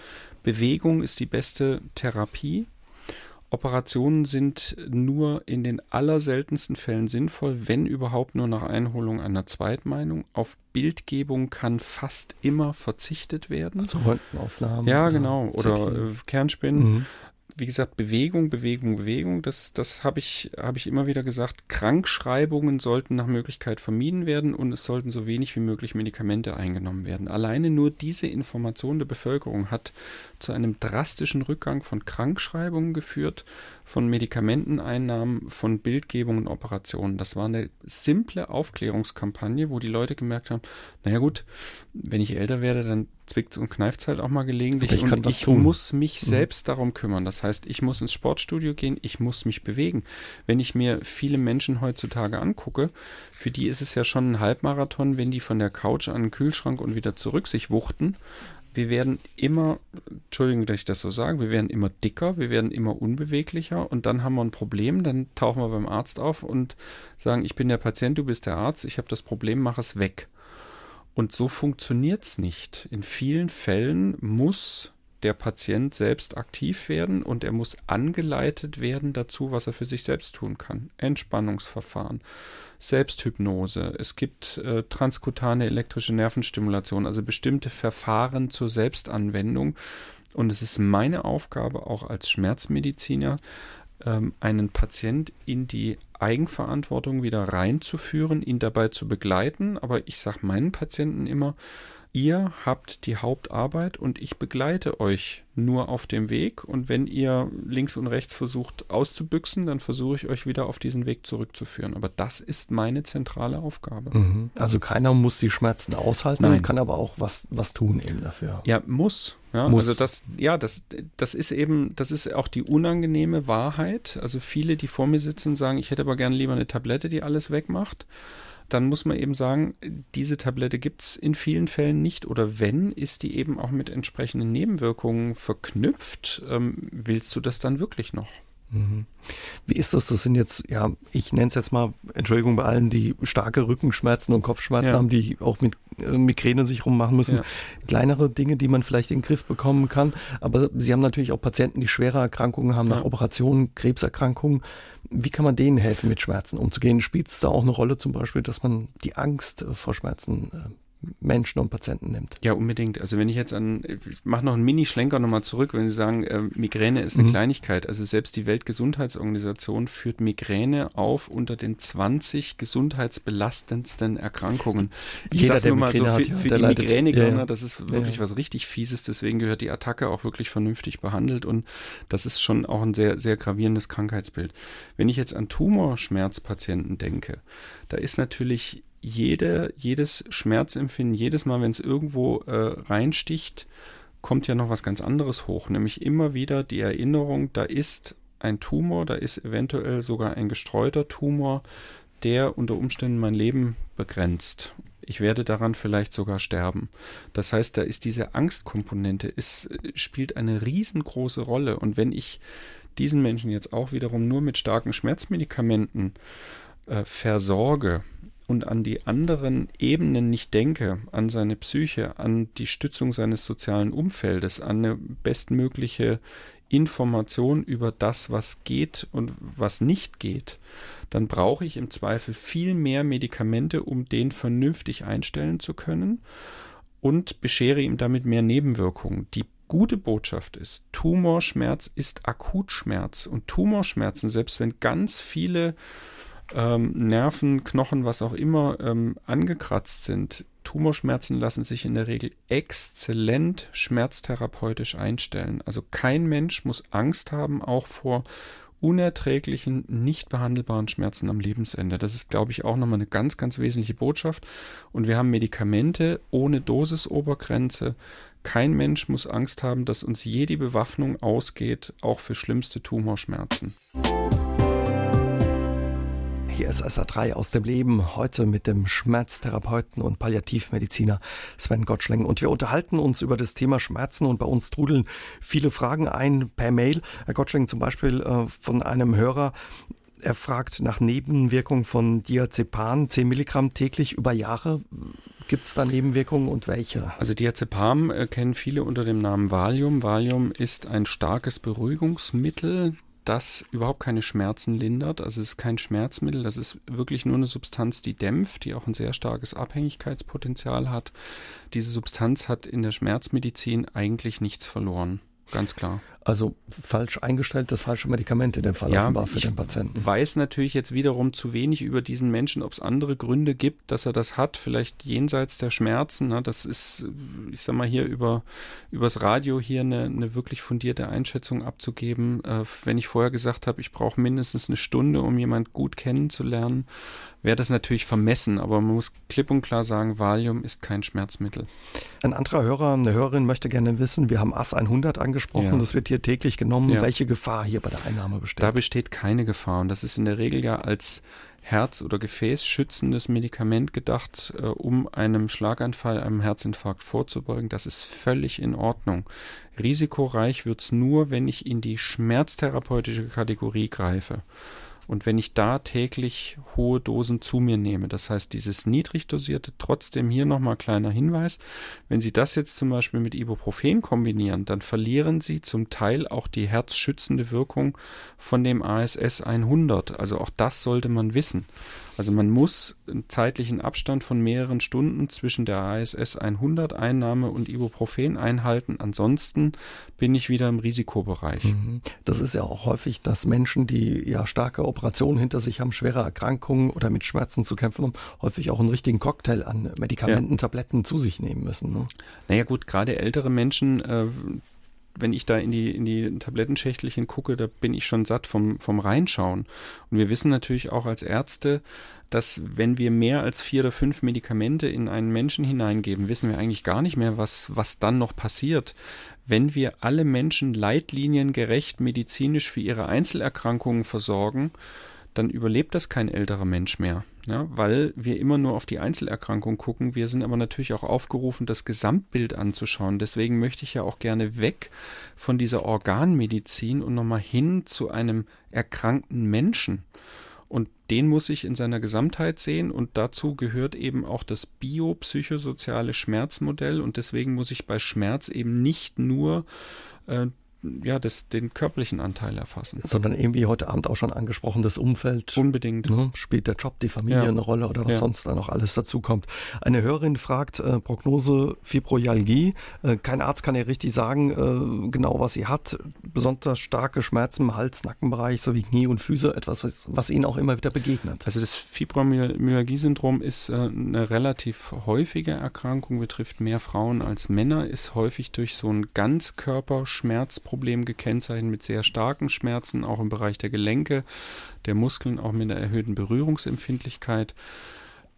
Bewegung ist die beste Therapie. Operationen sind nur in den allerseltensten Fällen sinnvoll, wenn überhaupt nur nach Einholung einer Zweitmeinung. Auf Bildgebung kann fast immer verzichtet werden. Also Röntgenaufnahmen. Ja, genau. Oder äh, Kernspinnen. Mhm wie gesagt, Bewegung, Bewegung, Bewegung, das, das habe ich, hab ich immer wieder gesagt. Krankschreibungen sollten nach Möglichkeit vermieden werden und es sollten so wenig wie möglich Medikamente eingenommen werden. Alleine nur diese Information der Bevölkerung hat zu einem drastischen Rückgang von Krankschreibungen geführt, von Medikamenteneinnahmen, von Bildgebung und Operationen. Das war eine simple Aufklärungskampagne, wo die Leute gemerkt haben, naja gut, wenn ich älter werde, dann zwickt und kneift halt auch mal gelegentlich ich und ich tun. muss mich mhm. selbst darum kümmern. Das heißt, ich muss ins Sportstudio gehen, ich muss mich bewegen. Wenn ich mir viele Menschen heutzutage angucke, für die ist es ja schon ein Halbmarathon, wenn die von der Couch an den Kühlschrank und wieder zurück sich wuchten wir werden immer, Entschuldigung, dass ich das so sage, wir werden immer dicker, wir werden immer unbeweglicher und dann haben wir ein Problem, dann tauchen wir beim Arzt auf und sagen, ich bin der Patient, du bist der Arzt, ich habe das Problem, mach es weg. Und so funktioniert es nicht. In vielen Fällen muss der Patient selbst aktiv werden und er muss angeleitet werden dazu, was er für sich selbst tun kann. Entspannungsverfahren, Selbsthypnose, es gibt äh, transkutane elektrische Nervenstimulation, also bestimmte Verfahren zur Selbstanwendung. Und es ist meine Aufgabe auch als Schmerzmediziner, ähm, einen Patient in die Eigenverantwortung wieder reinzuführen, ihn dabei zu begleiten. Aber ich sage meinen Patienten immer, ihr habt die Hauptarbeit und ich begleite euch nur auf dem Weg. Und wenn ihr links und rechts versucht auszubüchsen, dann versuche ich euch wieder auf diesen Weg zurückzuführen. Aber das ist meine zentrale Aufgabe. Mhm. Also keiner muss die Schmerzen aushalten, Nein. kann aber auch was, was tun eben dafür. Ja, muss. Ja, muss. Also das, ja, das, das ist eben, das ist auch die unangenehme Wahrheit. Also viele, die vor mir sitzen, sagen, ich hätte aber gerne lieber eine Tablette, die alles wegmacht dann muss man eben sagen, diese Tablette gibt es in vielen Fällen nicht oder wenn, ist die eben auch mit entsprechenden Nebenwirkungen verknüpft. Ähm, willst du das dann wirklich noch? Mhm. Wie ist das? Das sind jetzt, ja, ich nenne es jetzt mal, Entschuldigung bei allen, die starke Rückenschmerzen und Kopfschmerzen ja. haben, die auch mit äh, Migräne sich rummachen müssen. Ja. Kleinere Dinge, die man vielleicht in den Griff bekommen kann. Aber Sie haben natürlich auch Patienten, die schwere Erkrankungen haben, ja. nach Operationen, Krebserkrankungen. Wie kann man denen helfen, mit Schmerzen umzugehen? Spielt es da auch eine Rolle zum Beispiel, dass man die Angst vor Schmerzen äh, Menschen und Patienten nimmt. Ja, unbedingt. Also wenn ich jetzt an, ich mache noch einen Mini-Schlenker nochmal zurück, wenn Sie sagen, äh, Migräne ist eine mhm. Kleinigkeit. Also selbst die Weltgesundheitsorganisation führt Migräne auf unter den 20 gesundheitsbelastendsten Erkrankungen. Ich sage nur mal so, für, für die Migränegegner, ja. das ist wirklich ja. was richtig Fieses, deswegen gehört die Attacke auch wirklich vernünftig behandelt und das ist schon auch ein sehr, sehr gravierendes Krankheitsbild. Wenn ich jetzt an Tumorschmerzpatienten denke, da ist natürlich jede, jedes Schmerzempfinden, jedes Mal, wenn es irgendwo äh, reinsticht, kommt ja noch was ganz anderes hoch, nämlich immer wieder die Erinnerung, da ist ein Tumor, da ist eventuell sogar ein gestreuter Tumor, der unter Umständen mein Leben begrenzt. Ich werde daran vielleicht sogar sterben. Das heißt, da ist diese Angstkomponente, ist, spielt eine riesengroße Rolle. Und wenn ich diesen Menschen jetzt auch wiederum nur mit starken Schmerzmedikamenten äh, versorge und an die anderen Ebenen nicht denke, an seine Psyche, an die Stützung seines sozialen Umfeldes, an eine bestmögliche Information über das, was geht und was nicht geht, dann brauche ich im Zweifel viel mehr Medikamente, um den vernünftig einstellen zu können und beschere ihm damit mehr Nebenwirkungen. Die gute Botschaft ist, Tumorschmerz ist Akutschmerz und Tumorschmerzen, selbst wenn ganz viele ähm, Nerven, Knochen, was auch immer ähm, angekratzt sind, Tumorschmerzen lassen sich in der Regel exzellent schmerztherapeutisch einstellen. Also kein Mensch muss Angst haben, auch vor unerträglichen, nicht behandelbaren Schmerzen am Lebensende. Das ist, glaube ich, auch nochmal eine ganz, ganz wesentliche Botschaft. Und wir haben Medikamente ohne Dosisobergrenze. Kein Mensch muss Angst haben, dass uns je die Bewaffnung ausgeht, auch für schlimmste Tumorschmerzen. Hier ist SA3 aus dem Leben, heute mit dem Schmerztherapeuten und Palliativmediziner Sven Gottschling. Und wir unterhalten uns über das Thema Schmerzen und bei uns trudeln viele Fragen ein per Mail. Herr Gottschling zum Beispiel äh, von einem Hörer, er fragt nach Nebenwirkungen von Diazepam, 10 Milligramm täglich über Jahre. Gibt es da Nebenwirkungen und welche? Also Diazepam äh, kennen viele unter dem Namen Valium. Valium ist ein starkes Beruhigungsmittel das überhaupt keine Schmerzen lindert. Also es ist kein Schmerzmittel, das ist wirklich nur eine Substanz, die dämpft, die auch ein sehr starkes Abhängigkeitspotenzial hat. Diese Substanz hat in der Schmerzmedizin eigentlich nichts verloren. Ganz klar. Also falsch eingestellt, das falsche Medikament in dem Fall ja, offenbar für den Patienten. Weiß natürlich jetzt wiederum zu wenig über diesen Menschen, ob es andere Gründe gibt, dass er das hat, vielleicht jenseits der Schmerzen. Ne? Das ist, ich sag mal, hier über übers Radio hier eine, eine wirklich fundierte Einschätzung abzugeben. Äh, wenn ich vorher gesagt habe, ich brauche mindestens eine Stunde, um jemand gut kennenzulernen, wäre das natürlich vermessen, aber man muss klipp und klar sagen, Valium ist kein Schmerzmittel. Ein anderer Hörer, eine Hörerin möchte gerne wissen, wir haben AS 100 angesprochen, ja. das wird hier täglich genommen. Ja. Welche Gefahr hier bei der Einnahme besteht? Da besteht keine Gefahr und das ist in der Regel ja als Herz- oder Gefäßschützendes Medikament gedacht, äh, um einem Schlaganfall, einem Herzinfarkt vorzubeugen. Das ist völlig in Ordnung. Risikoreich wird es nur, wenn ich in die schmerztherapeutische Kategorie greife. Und wenn ich da täglich hohe Dosen zu mir nehme, das heißt dieses niedrig dosierte, trotzdem hier nochmal kleiner Hinweis, wenn Sie das jetzt zum Beispiel mit Ibuprofen kombinieren, dann verlieren Sie zum Teil auch die herzschützende Wirkung von dem ASS 100. Also auch das sollte man wissen. Also man muss einen zeitlichen Abstand von mehreren Stunden zwischen der ASS 100 Einnahme und Ibuprofen einhalten. Ansonsten bin ich wieder im Risikobereich. Mhm. Das ist ja auch häufig, dass Menschen, die ja starke Operationen hinter sich haben, schwere Erkrankungen oder mit Schmerzen zu kämpfen haben, häufig auch einen richtigen Cocktail an Medikamenten, ja. Tabletten zu sich nehmen müssen. Ne? Naja gut, gerade ältere Menschen, äh, wenn ich da in die, in die Tablettenschächtelchen gucke, da bin ich schon satt vom, vom Reinschauen. Und wir wissen natürlich auch als Ärzte, dass wenn wir mehr als vier oder fünf Medikamente in einen Menschen hineingeben, wissen wir eigentlich gar nicht mehr, was, was dann noch passiert. Wenn wir alle Menschen leitliniengerecht medizinisch für ihre Einzelerkrankungen versorgen, dann überlebt das kein älterer Mensch mehr. Ja, weil wir immer nur auf die Einzelerkrankung gucken. Wir sind aber natürlich auch aufgerufen, das Gesamtbild anzuschauen. Deswegen möchte ich ja auch gerne weg von dieser Organmedizin und nochmal hin zu einem erkrankten Menschen. Und den muss ich in seiner Gesamtheit sehen und dazu gehört eben auch das biopsychosoziale Schmerzmodell und deswegen muss ich bei Schmerz eben nicht nur äh, ja, das, den körperlichen Anteil erfassen. Sondern irgendwie heute Abend auch schon angesprochen, das Umfeld. Unbedingt. Ne, spielt der Job, die Familie ja. eine Rolle oder was ja. sonst da noch alles dazu kommt. Eine Hörerin fragt, äh, Prognose Fibromyalgie. Äh, kein Arzt kann ja richtig sagen, äh, genau was sie hat. Besonders starke Schmerzen im Hals, Nackenbereich sowie Knie und Füße, etwas, was, was ihnen auch immer wieder begegnet. Also das Fibromyalgie-Syndrom ist äh, eine relativ häufige Erkrankung, betrifft mehr Frauen als Männer, ist häufig durch so ein Ganzkörperschmerzproblem Problem gekennzeichnet mit sehr starken Schmerzen, auch im Bereich der Gelenke, der Muskeln, auch mit einer erhöhten Berührungsempfindlichkeit.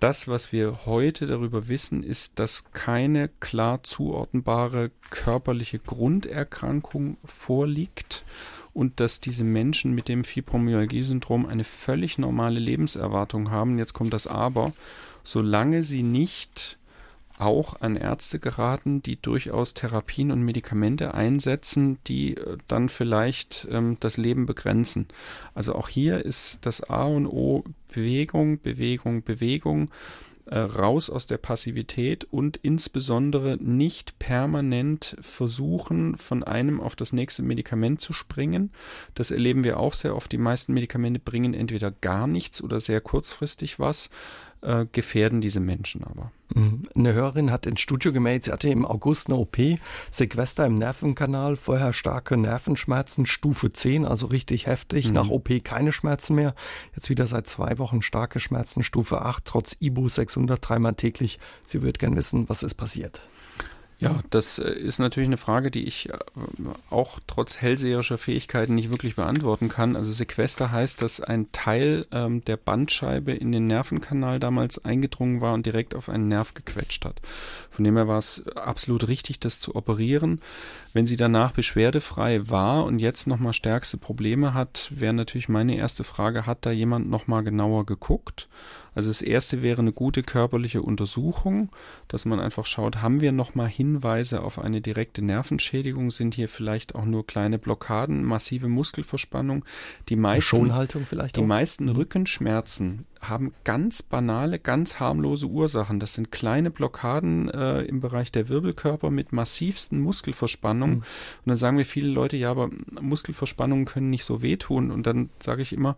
Das, was wir heute darüber wissen, ist, dass keine klar zuordnbare körperliche Grunderkrankung vorliegt und dass diese Menschen mit dem Fibromyalgie-Syndrom eine völlig normale Lebenserwartung haben. Jetzt kommt das Aber, solange sie nicht auch an Ärzte geraten, die durchaus Therapien und Medikamente einsetzen, die äh, dann vielleicht ähm, das Leben begrenzen. Also auch hier ist das A und O Bewegung, Bewegung, Bewegung äh, raus aus der Passivität und insbesondere nicht permanent versuchen, von einem auf das nächste Medikament zu springen. Das erleben wir auch sehr oft. Die meisten Medikamente bringen entweder gar nichts oder sehr kurzfristig was äh, gefährden diese Menschen aber. Mhm. Eine Hörerin hat ins Studio gemeldet, sie hatte im August eine OP, Sequester im Nervenkanal, vorher starke Nervenschmerzen, Stufe 10, also richtig heftig, mhm. nach OP keine Schmerzen mehr, jetzt wieder seit zwei Wochen starke Schmerzen, Stufe 8, trotz Ibu 600 dreimal täglich. Sie würde gern wissen, was ist passiert. Ja, das äh, ist natürlich eine Frage, die ich äh, auch trotz hellseherischer Fähigkeiten nicht wirklich beantworten kann. Also Sequester heißt, dass ein Teil ähm, der Bandscheibe in den Nervenkanal damals eingedrungen war und direkt auf einen Nerv gequetscht hat. Von dem her war es absolut richtig, das zu operieren. Wenn sie danach beschwerdefrei war und jetzt nochmal stärkste Probleme hat, wäre natürlich meine erste Frage, hat da jemand nochmal genauer geguckt? Also das erste wäre eine gute körperliche Untersuchung, dass man einfach schaut, haben wir nochmal Hinweise auf eine direkte Nervenschädigung? Sind hier vielleicht auch nur kleine Blockaden, massive Muskelverspannung? Die meisten, Schonhaltung vielleicht Die auch? meisten mhm. Rückenschmerzen haben ganz banale, ganz harmlose Ursachen. Das sind kleine Blockaden äh, im Bereich der Wirbelkörper mit massivsten Muskelverspannungen. Mhm. Und dann sagen wir viele Leute, ja, aber Muskelverspannungen können nicht so wehtun. Und dann sage ich immer,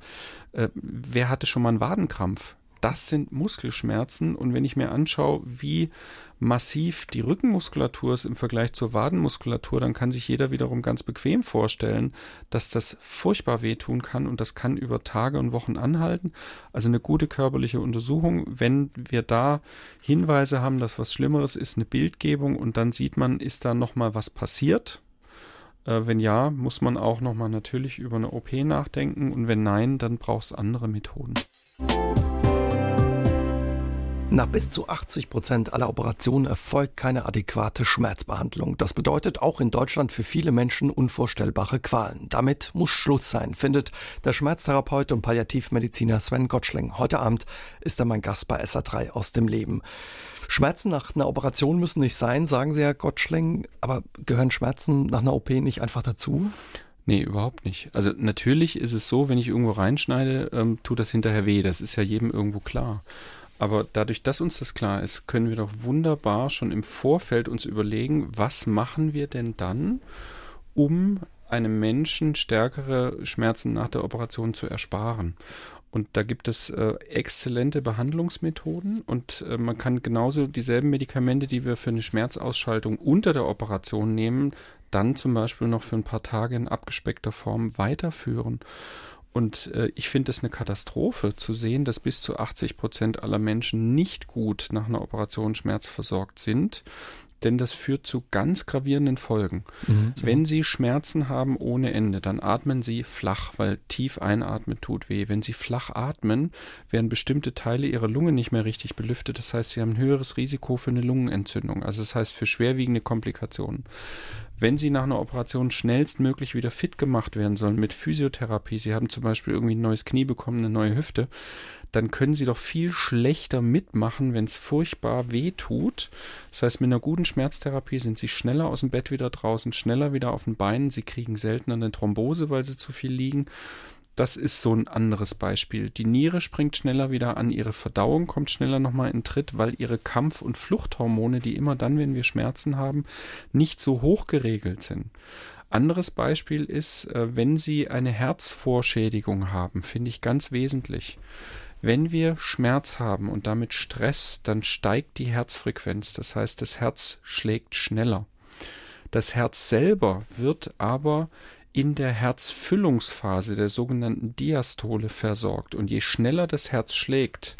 äh, wer hatte schon mal einen Wadenkrampf? Das sind Muskelschmerzen. Und wenn ich mir anschaue, wie massiv die Rückenmuskulatur ist im Vergleich zur Wadenmuskulatur, dann kann sich jeder wiederum ganz bequem vorstellen, dass das furchtbar wehtun kann und das kann über Tage und Wochen anhalten. Also eine gute körperliche Untersuchung. Wenn wir da Hinweise haben, dass was Schlimmeres ist, eine Bildgebung und dann sieht man, ist da nochmal was passiert. Äh, wenn ja, muss man auch nochmal natürlich über eine OP nachdenken und wenn nein, dann braucht es andere Methoden. Nach bis zu 80 Prozent aller Operationen erfolgt keine adäquate Schmerzbehandlung. Das bedeutet auch in Deutschland für viele Menschen unvorstellbare Qualen. Damit muss Schluss sein, findet der Schmerztherapeut und Palliativmediziner Sven Gottschling. Heute Abend ist er mein Gast bei SA3 aus dem Leben. Schmerzen nach einer Operation müssen nicht sein, sagen Sie, Herr Gottschling. Aber gehören Schmerzen nach einer OP nicht einfach dazu? Nee, überhaupt nicht. Also natürlich ist es so, wenn ich irgendwo reinschneide, ähm, tut das hinterher weh. Das ist ja jedem irgendwo klar. Aber dadurch, dass uns das klar ist, können wir doch wunderbar schon im Vorfeld uns überlegen, was machen wir denn dann, um einem Menschen stärkere Schmerzen nach der Operation zu ersparen. Und da gibt es äh, exzellente Behandlungsmethoden und äh, man kann genauso dieselben Medikamente, die wir für eine Schmerzausschaltung unter der Operation nehmen, dann zum Beispiel noch für ein paar Tage in abgespeckter Form weiterführen. Und äh, ich finde es eine Katastrophe zu sehen, dass bis zu 80 Prozent aller Menschen nicht gut nach einer Operation schmerzversorgt sind denn das führt zu ganz gravierenden Folgen. Mhm. Wenn Sie Schmerzen haben ohne Ende, dann atmen Sie flach, weil tief einatmen tut weh. Wenn Sie flach atmen, werden bestimmte Teile Ihrer Lunge nicht mehr richtig belüftet. Das heißt, Sie haben ein höheres Risiko für eine Lungenentzündung. Also das heißt für schwerwiegende Komplikationen. Wenn Sie nach einer Operation schnellstmöglich wieder fit gemacht werden sollen mit Physiotherapie, Sie haben zum Beispiel irgendwie ein neues Knie bekommen, eine neue Hüfte, dann können sie doch viel schlechter mitmachen, wenn es furchtbar weh tut. Das heißt, mit einer guten Schmerztherapie sind sie schneller aus dem Bett wieder draußen, schneller wieder auf den Beinen, sie kriegen seltener eine Thrombose, weil sie zu viel liegen. Das ist so ein anderes Beispiel. Die Niere springt schneller wieder an, ihre Verdauung kommt schneller nochmal in Tritt, weil ihre Kampf- und Fluchthormone, die immer dann, wenn wir Schmerzen haben, nicht so hoch geregelt sind. Anderes Beispiel ist, äh, wenn Sie eine Herzvorschädigung haben, finde ich ganz wesentlich. Wenn wir Schmerz haben und damit Stress, dann steigt die Herzfrequenz. Das heißt, das Herz schlägt schneller. Das Herz selber wird aber in der Herzfüllungsphase der sogenannten Diastole versorgt. Und je schneller das Herz schlägt,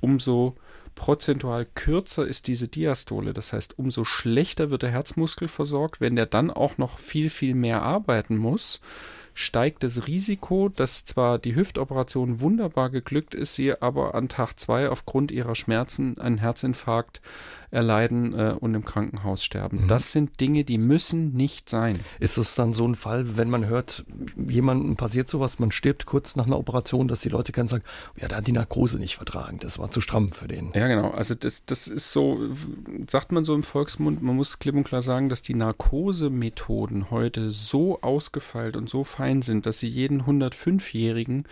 umso prozentual kürzer ist diese Diastole. Das heißt, umso schlechter wird der Herzmuskel versorgt. Wenn der dann auch noch viel, viel mehr arbeiten muss, steigt das Risiko, dass zwar die Hüftoperation wunderbar geglückt ist, sie aber an Tag zwei aufgrund ihrer Schmerzen einen Herzinfarkt erleiden äh, und im Krankenhaus sterben. Mhm. Das sind Dinge, die müssen nicht sein. Ist es dann so ein Fall, wenn man hört, jemandem passiert sowas, man stirbt kurz nach einer Operation, dass die Leute können sagen, ja, der hat die Narkose nicht vertragen, das war zu stramm für den. Ja, genau. Also das, das ist so, sagt man so im Volksmund, man muss klipp und klar sagen, dass die Narkosemethoden heute so ausgefeilt und so fein sind, dass sie jeden 105-Jährigen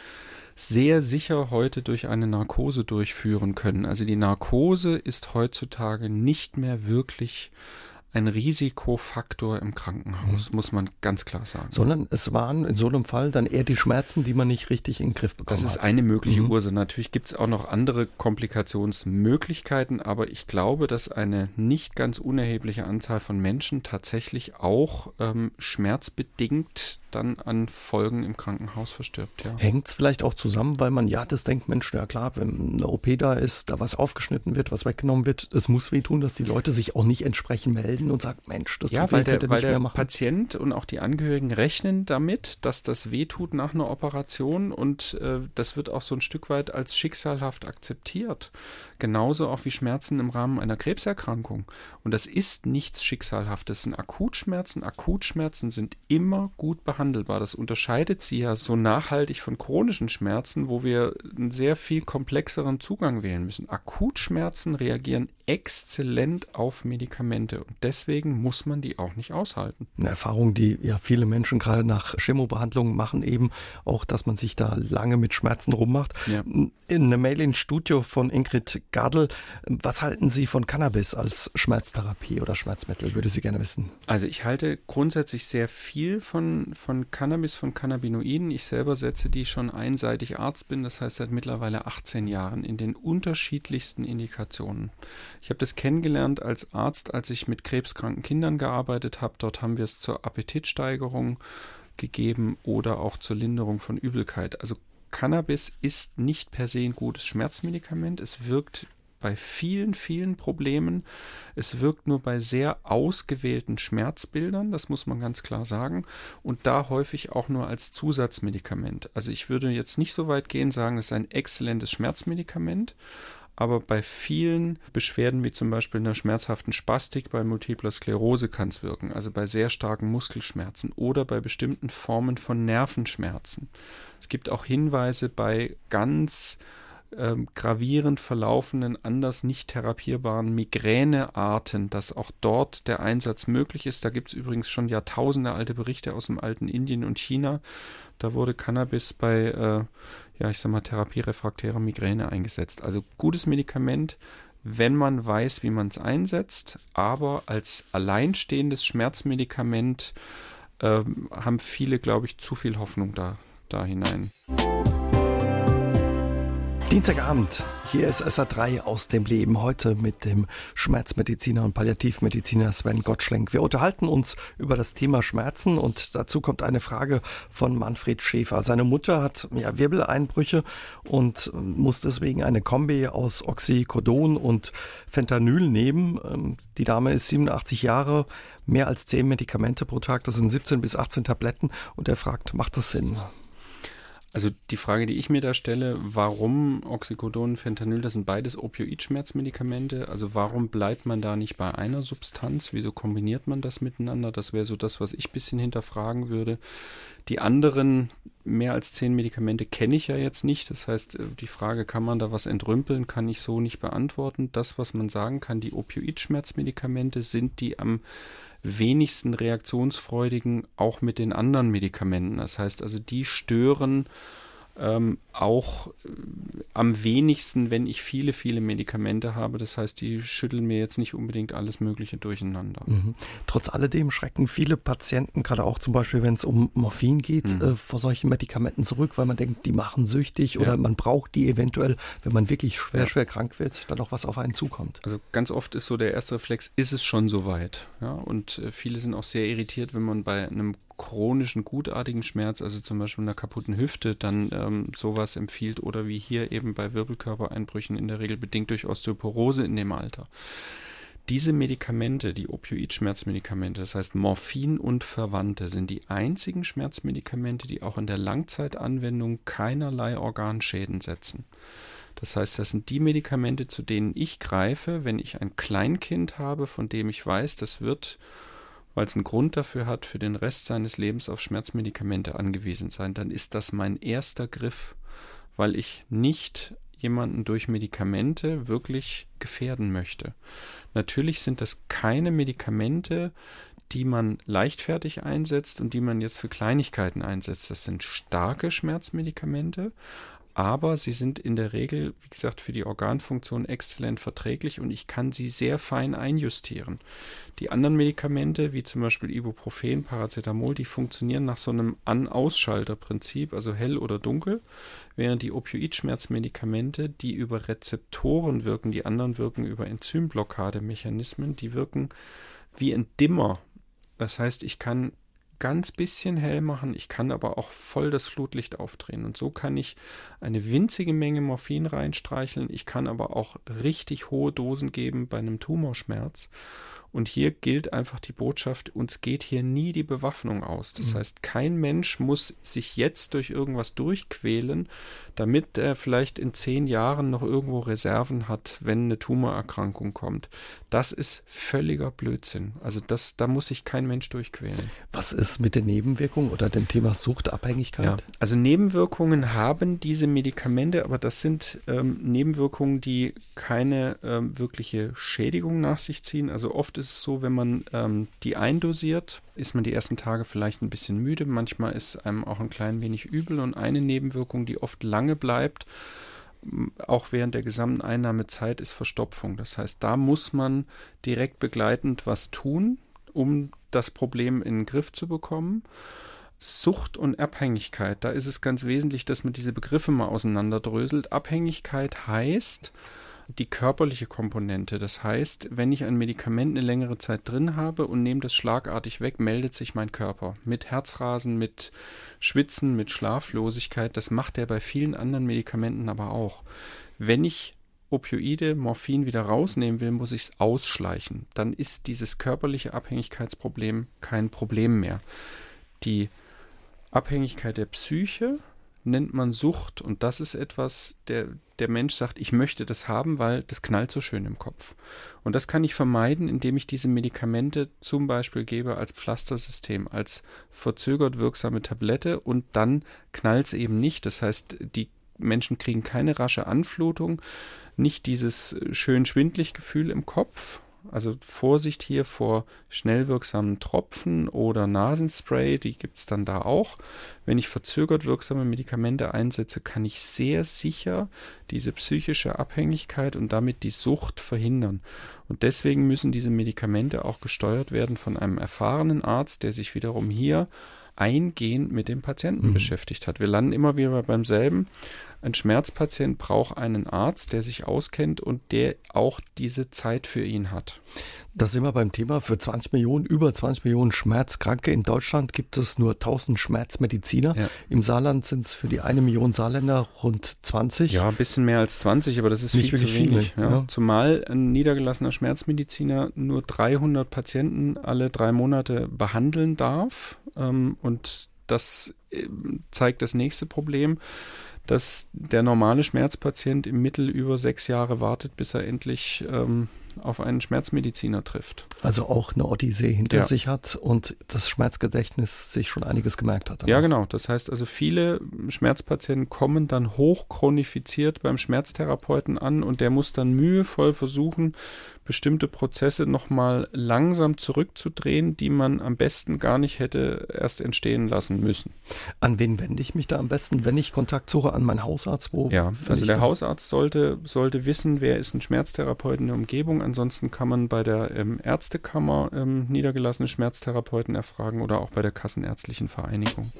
sehr sicher heute durch eine Narkose durchführen können. Also die Narkose ist heutzutage nicht mehr wirklich ein Risikofaktor im Krankenhaus, mhm. muss man ganz klar sagen. Sondern es waren in so einem Fall dann eher die Schmerzen, die man nicht richtig in den Griff bekommen hat. Das ist hat. eine mögliche mhm. Ursache. Natürlich gibt es auch noch andere Komplikationsmöglichkeiten, aber ich glaube, dass eine nicht ganz unerhebliche Anzahl von Menschen tatsächlich auch ähm, schmerzbedingt dann an Folgen im Krankenhaus verstirbt. Ja. Hängt es vielleicht auch zusammen, weil man ja das denkt, Mensch, ja klar, wenn eine OP da ist, da was aufgeschnitten wird, was weggenommen wird, es muss wehtun, dass die Leute sich auch nicht entsprechend melden und sagen, Mensch, das ja, weil der, weil der Patient und auch die Angehörigen rechnen damit, dass das wehtut nach einer Operation und äh, das wird auch so ein Stück weit als schicksalhaft akzeptiert. Genauso auch wie Schmerzen im Rahmen einer Krebserkrankung. Und das ist nichts Schicksalhaftes. Das sind Akutschmerzen. Akutschmerzen sind immer gut behandelbar. Das unterscheidet sie ja so nachhaltig von chronischen Schmerzen, wo wir einen sehr viel komplexeren Zugang wählen müssen. Akutschmerzen reagieren exzellent auf Medikamente und deswegen muss man die auch nicht aushalten. Eine Erfahrung, die ja viele Menschen gerade nach Chemobehandlungen machen, eben auch, dass man sich da lange mit Schmerzen rummacht. Ja. In eine Mail ins Studio von Ingrid Gardl. Was halten Sie von Cannabis als Schmerztherapie oder Schmerzmittel? Würde Sie gerne wissen. Also ich halte grundsätzlich sehr viel von, von Cannabis, von Cannabinoiden. Ich selber setze die schon einseitig Arzt bin, das heißt seit mittlerweile 18 Jahren in den unterschiedlichsten Indikationen. Ich habe das kennengelernt als Arzt, als ich mit krebskranken Kindern gearbeitet habe. Dort haben wir es zur Appetitsteigerung gegeben oder auch zur Linderung von Übelkeit. Also Cannabis ist nicht per se ein gutes Schmerzmedikament. Es wirkt bei vielen, vielen Problemen. Es wirkt nur bei sehr ausgewählten Schmerzbildern, das muss man ganz klar sagen, und da häufig auch nur als Zusatzmedikament. Also ich würde jetzt nicht so weit gehen, sagen, es ist ein exzellentes Schmerzmedikament, aber bei vielen Beschwerden, wie zum Beispiel einer schmerzhaften Spastik bei multipler Sklerose, kann es wirken, also bei sehr starken Muskelschmerzen oder bei bestimmten Formen von Nervenschmerzen. Es gibt auch Hinweise bei ganz ähm, gravierend verlaufenden, anders nicht therapierbaren Migränearten, dass auch dort der Einsatz möglich ist. Da gibt es übrigens schon Jahrtausende alte Berichte aus dem alten Indien und China. Da wurde Cannabis bei äh, ja, ich sag mal, therapierefraktäre Migräne eingesetzt. Also gutes Medikament, wenn man weiß, wie man es einsetzt, aber als alleinstehendes Schmerzmedikament äh, haben viele, glaube ich, zu viel Hoffnung da, da hinein. Dienstagabend, hier ist SA3 aus dem Leben. Heute mit dem Schmerzmediziner und Palliativmediziner Sven Gottschlenk. Wir unterhalten uns über das Thema Schmerzen und dazu kommt eine Frage von Manfred Schäfer. Seine Mutter hat ja, Wirbeleinbrüche und muss deswegen eine Kombi aus Oxycodon und Fentanyl nehmen. Ähm, die Dame ist 87 Jahre, mehr als 10 Medikamente pro Tag, das sind 17 bis 18 Tabletten und er fragt, macht das Sinn? Also die Frage, die ich mir da stelle, warum Oxycodon, Fentanyl, das sind beides Opioid-Schmerzmedikamente. Also warum bleibt man da nicht bei einer Substanz? Wieso kombiniert man das miteinander? Das wäre so das, was ich ein bisschen hinterfragen würde. Die anderen mehr als zehn Medikamente kenne ich ja jetzt nicht. Das heißt, äh, die Frage, kann man da was entrümpeln, kann ich so nicht beantworten. Das, was man sagen kann, die Opioid-Schmerzmedikamente sind die am wenigsten reaktionsfreudigen auch mit den anderen Medikamenten. Das heißt also, die stören ähm, auch äh, am wenigsten, wenn ich viele, viele Medikamente habe. Das heißt, die schütteln mir jetzt nicht unbedingt alles Mögliche durcheinander. Mhm. Trotz alledem schrecken viele Patienten, gerade auch zum Beispiel, wenn es um Morphin geht, mhm. äh, vor solchen Medikamenten zurück, weil man denkt, die machen süchtig ja. oder man braucht die eventuell, wenn man wirklich schwer, ja. schwer krank wird, dann auch was auf einen zukommt. Also ganz oft ist so der erste Reflex, ist es schon soweit? Ja, und äh, viele sind auch sehr irritiert, wenn man bei einem chronischen, gutartigen Schmerz, also zum Beispiel einer kaputten Hüfte, dann ähm, sowas empfiehlt oder wie hier eben bei Wirbelkörpereinbrüchen in der Regel bedingt durch Osteoporose in dem Alter. Diese Medikamente, die Opioid-Schmerzmedikamente, das heißt Morphin und Verwandte, sind die einzigen Schmerzmedikamente, die auch in der Langzeitanwendung keinerlei Organschäden setzen. Das heißt, das sind die Medikamente, zu denen ich greife, wenn ich ein Kleinkind habe, von dem ich weiß, das wird, weil es einen Grund dafür hat, für den Rest seines Lebens auf Schmerzmedikamente angewiesen sein. Dann ist das mein erster Griff, weil ich nicht jemanden durch Medikamente wirklich gefährden möchte. Natürlich sind das keine Medikamente, die man leichtfertig einsetzt und die man jetzt für Kleinigkeiten einsetzt. Das sind starke Schmerzmedikamente, aber sie sind in der Regel, wie gesagt, für die Organfunktion exzellent verträglich und ich kann sie sehr fein einjustieren. Die anderen Medikamente, wie zum Beispiel Ibuprofen, Paracetamol, die funktionieren nach so einem An-Ausschalter-Prinzip, also hell oder dunkel, während die Opioidschmerzmedikamente, die über Rezeptoren wirken, die anderen wirken über Enzymblockade-Mechanismen, die wirken wie ein Dimmer. Das heißt, ich kann ganz bisschen hell machen, ich kann aber auch voll das Flutlicht aufdrehen. Und so kann ich eine winzige Menge Morphin reinstreicheln, ich kann aber auch richtig hohe Dosen geben bei einem Tumorschmerz. Und hier gilt einfach die Botschaft, uns geht hier nie die Bewaffnung aus. Das mhm. heißt, kein Mensch muss sich jetzt durch irgendwas durchquälen, damit er vielleicht in zehn Jahren noch irgendwo Reserven hat, wenn eine Tumorerkrankung kommt. Das ist völliger Blödsinn. Also das, da muss sich kein Mensch durchquälen. Was ist mit den Nebenwirkungen oder dem Thema Suchtabhängigkeit? Ja, also Nebenwirkungen haben diese Medikamente, aber das sind ähm, Nebenwirkungen, die keine ähm, wirkliche Schädigung nach sich ziehen. Also oft ist es so, wenn man ähm, die eindosiert, ist man die ersten Tage vielleicht ein bisschen müde. Manchmal ist einem auch ein klein wenig übel. Und eine Nebenwirkung, die oft lange bleibt, auch während der gesamten Einnahmezeit, ist Verstopfung. Das heißt, da muss man direkt begleitend was tun, um das Problem in den Griff zu bekommen. Sucht und Abhängigkeit, da ist es ganz wesentlich, dass man diese Begriffe mal auseinanderdröselt. Abhängigkeit heißt, die körperliche Komponente. Das heißt, wenn ich ein Medikament eine längere Zeit drin habe und nehme das schlagartig weg, meldet sich mein Körper mit Herzrasen, mit Schwitzen, mit Schlaflosigkeit. Das macht er bei vielen anderen Medikamenten aber auch. Wenn ich Opioide, Morphin wieder rausnehmen will, muss ich es ausschleichen. Dann ist dieses körperliche Abhängigkeitsproblem kein Problem mehr. Die Abhängigkeit der Psyche nennt man Sucht und das ist etwas, der, der Mensch sagt, ich möchte das haben, weil das knallt so schön im Kopf. Und das kann ich vermeiden, indem ich diese Medikamente zum Beispiel gebe als Pflastersystem, als verzögert wirksame Tablette und dann knallt es eben nicht. Das heißt, die Menschen kriegen keine rasche Anflutung, nicht dieses schön schwindlig Gefühl im Kopf, also Vorsicht hier vor schnell wirksamen Tropfen oder Nasenspray, die gibt es dann da auch. Wenn ich verzögert wirksame Medikamente einsetze, kann ich sehr sicher diese psychische Abhängigkeit und damit die Sucht verhindern. Und deswegen müssen diese Medikamente auch gesteuert werden von einem erfahrenen Arzt, der sich wiederum hier eingehend mit dem Patienten mhm. beschäftigt hat. Wir landen immer wieder beim selben. Ein Schmerzpatient braucht einen Arzt, der sich auskennt und der auch diese Zeit für ihn hat. Da sind wir beim Thema für 20 Millionen, über 20 Millionen Schmerzkranke. In Deutschland gibt es nur 1000 Schmerzmediziner. Ja. Im Saarland sind es für die eine Million Saarländer rund 20. Ja, ein bisschen mehr als 20, aber das ist Nicht viel zu wenig. Viele, ja. Ja. Zumal ein niedergelassener Schmerzmediziner nur 300 Patienten alle drei Monate behandeln darf. Ähm, und das äh, zeigt das nächste Problem dass der normale Schmerzpatient im Mittel über sechs Jahre wartet, bis er endlich ähm, auf einen Schmerzmediziner trifft. Also auch eine Odyssee hinter ja. sich hat und das Schmerzgedächtnis sich schon einiges gemerkt hat. Ja, genau. Das heißt also, viele Schmerzpatienten kommen dann hochchronifiziert beim Schmerztherapeuten an und der muss dann mühevoll versuchen, bestimmte Prozesse nochmal langsam zurückzudrehen, die man am besten gar nicht hätte erst entstehen lassen müssen. An wen wende ich mich da am besten, wenn ich Kontakt suche? An meinen Hausarzt? Wo ja, also der Hausarzt sollte, sollte wissen, wer ist ein Schmerztherapeut in der Umgebung. Ansonsten kann man bei der ähm, Ärztekammer ähm, niedergelassene Schmerztherapeuten erfragen oder auch bei der Kassenärztlichen Vereinigung.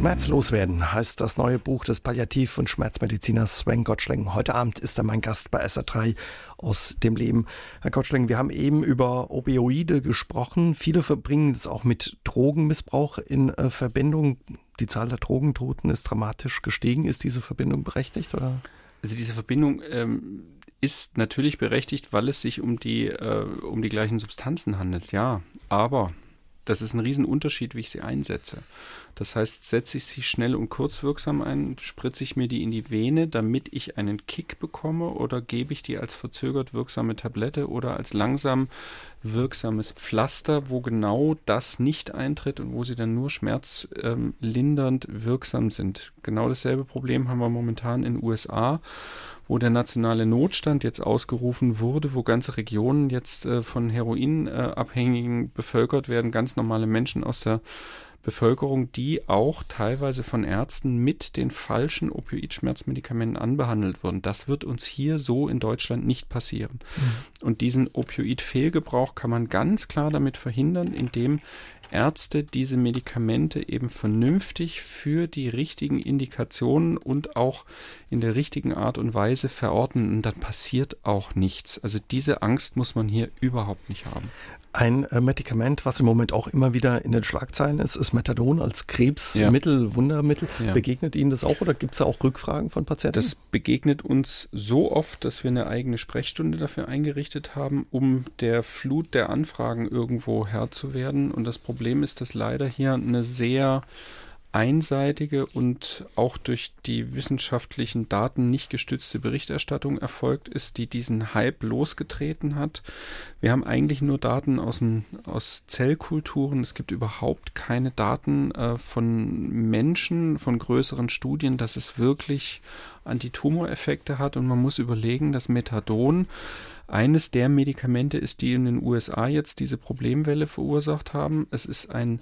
Schmerzlos werden heißt das neue Buch des Palliativ- und Schmerzmediziners Sven Gottschling. Heute Abend ist er mein Gast bei SR3 aus dem Leben. Herr Gottschling, wir haben eben über Opioide gesprochen. Viele verbringen es auch mit Drogenmissbrauch in äh, Verbindung. Die Zahl der Drogentoten ist dramatisch gestiegen. Ist diese Verbindung berechtigt? Oder? Also diese Verbindung ähm, ist natürlich berechtigt, weil es sich um die, äh, um die gleichen Substanzen handelt, ja. Aber Das ist ein Riesenunterschied, wie ich sie einsetze. Das heißt, setze ich sie schnell und kurzwirksam ein, spritze ich mir die in die Vene, damit ich einen Kick bekomme oder gebe ich die als verzögert wirksame Tablette oder als langsam wirksames Pflaster, wo genau das nicht eintritt und wo sie dann nur schmerzlindernd ähm, wirksam sind. Genau dasselbe Problem haben wir momentan in den USA wo der nationale Notstand jetzt ausgerufen wurde, wo ganze Regionen jetzt äh, von Heroinabhängigen äh, bevölkert werden, ganz normale Menschen aus der Bevölkerung, die auch teilweise von Ärzten mit den falschen Opioidschmerzmedikamenten anbehandelt wurden. Das wird uns hier so in Deutschland nicht passieren. Mhm. Und diesen Opioid-Fehlgebrauch kann man ganz klar damit verhindern, indem Ärzte diese Medikamente eben vernünftig für die richtigen Indikationen und auch in der richtigen Art und Weise verordnen und dann passiert auch nichts. Also diese Angst muss man hier überhaupt nicht haben. Ein äh, Medikament, was im Moment auch immer wieder in den Schlagzeilen ist, ist Methadon als Krebsmittel, ja. Wundermittel. Ja. Begegnet Ihnen das auch oder gibt es da auch Rückfragen von Patienten? Das begegnet uns so oft, dass wir eine eigene Sprechstunde dafür eingerichtet haben, um der Flut der Anfragen irgendwo Herr zu werden. Und das Problem ist, dass leider hier eine sehr einseitige und auch durch die wissenschaftlichen Daten nicht gestützte Berichterstattung erfolgt ist, die diesen Hype losgetreten hat. Wir haben eigentlich nur Daten aus, ein, aus Zellkulturen. Es gibt überhaupt keine Daten äh, von Menschen, von größeren Studien, dass es wirklich Antitumoreffekte hat. Und man muss überlegen, dass Methadon eines der Medikamente ist, die in den USA jetzt diese Problemwelle verursacht haben. Es ist ein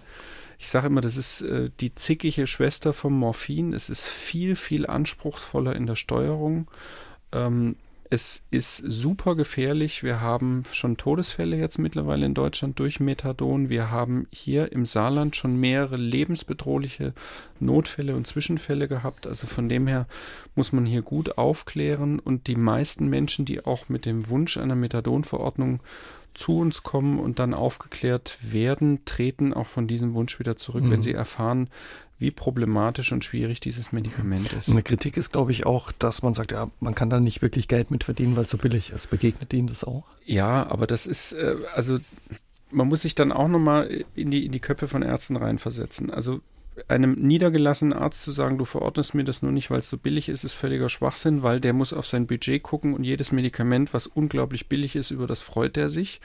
ich sage immer, das ist äh, die zickige Schwester vom Morphin. Es ist viel, viel anspruchsvoller in der Steuerung. Ähm, es ist super gefährlich. Wir haben schon Todesfälle jetzt mittlerweile in Deutschland durch Methadon. Wir haben hier im Saarland schon mehrere lebensbedrohliche Notfälle und Zwischenfälle gehabt. Also von dem her muss man hier gut aufklären und die meisten Menschen, die auch mit dem Wunsch einer Methadonverordnung zu uns kommen und dann aufgeklärt werden, treten auch von diesem Wunsch wieder zurück, mhm. wenn sie erfahren, wie problematisch und schwierig dieses Medikament ist. Eine Kritik ist, glaube ich, auch, dass man sagt, ja, man kann da nicht wirklich Geld mit verdienen, weil es so billig ist. Begegnet Ihnen das auch? Ja, aber das ist, äh, also man muss sich dann auch nochmal in die, in die Köpfe von Ärzten reinversetzen. Also einem niedergelassenen Arzt zu sagen, du verordnest mir das nur nicht, weil es so billig ist, ist völliger Schwachsinn, weil der muss auf sein Budget gucken und jedes Medikament, was unglaublich billig ist, über das freut er sich.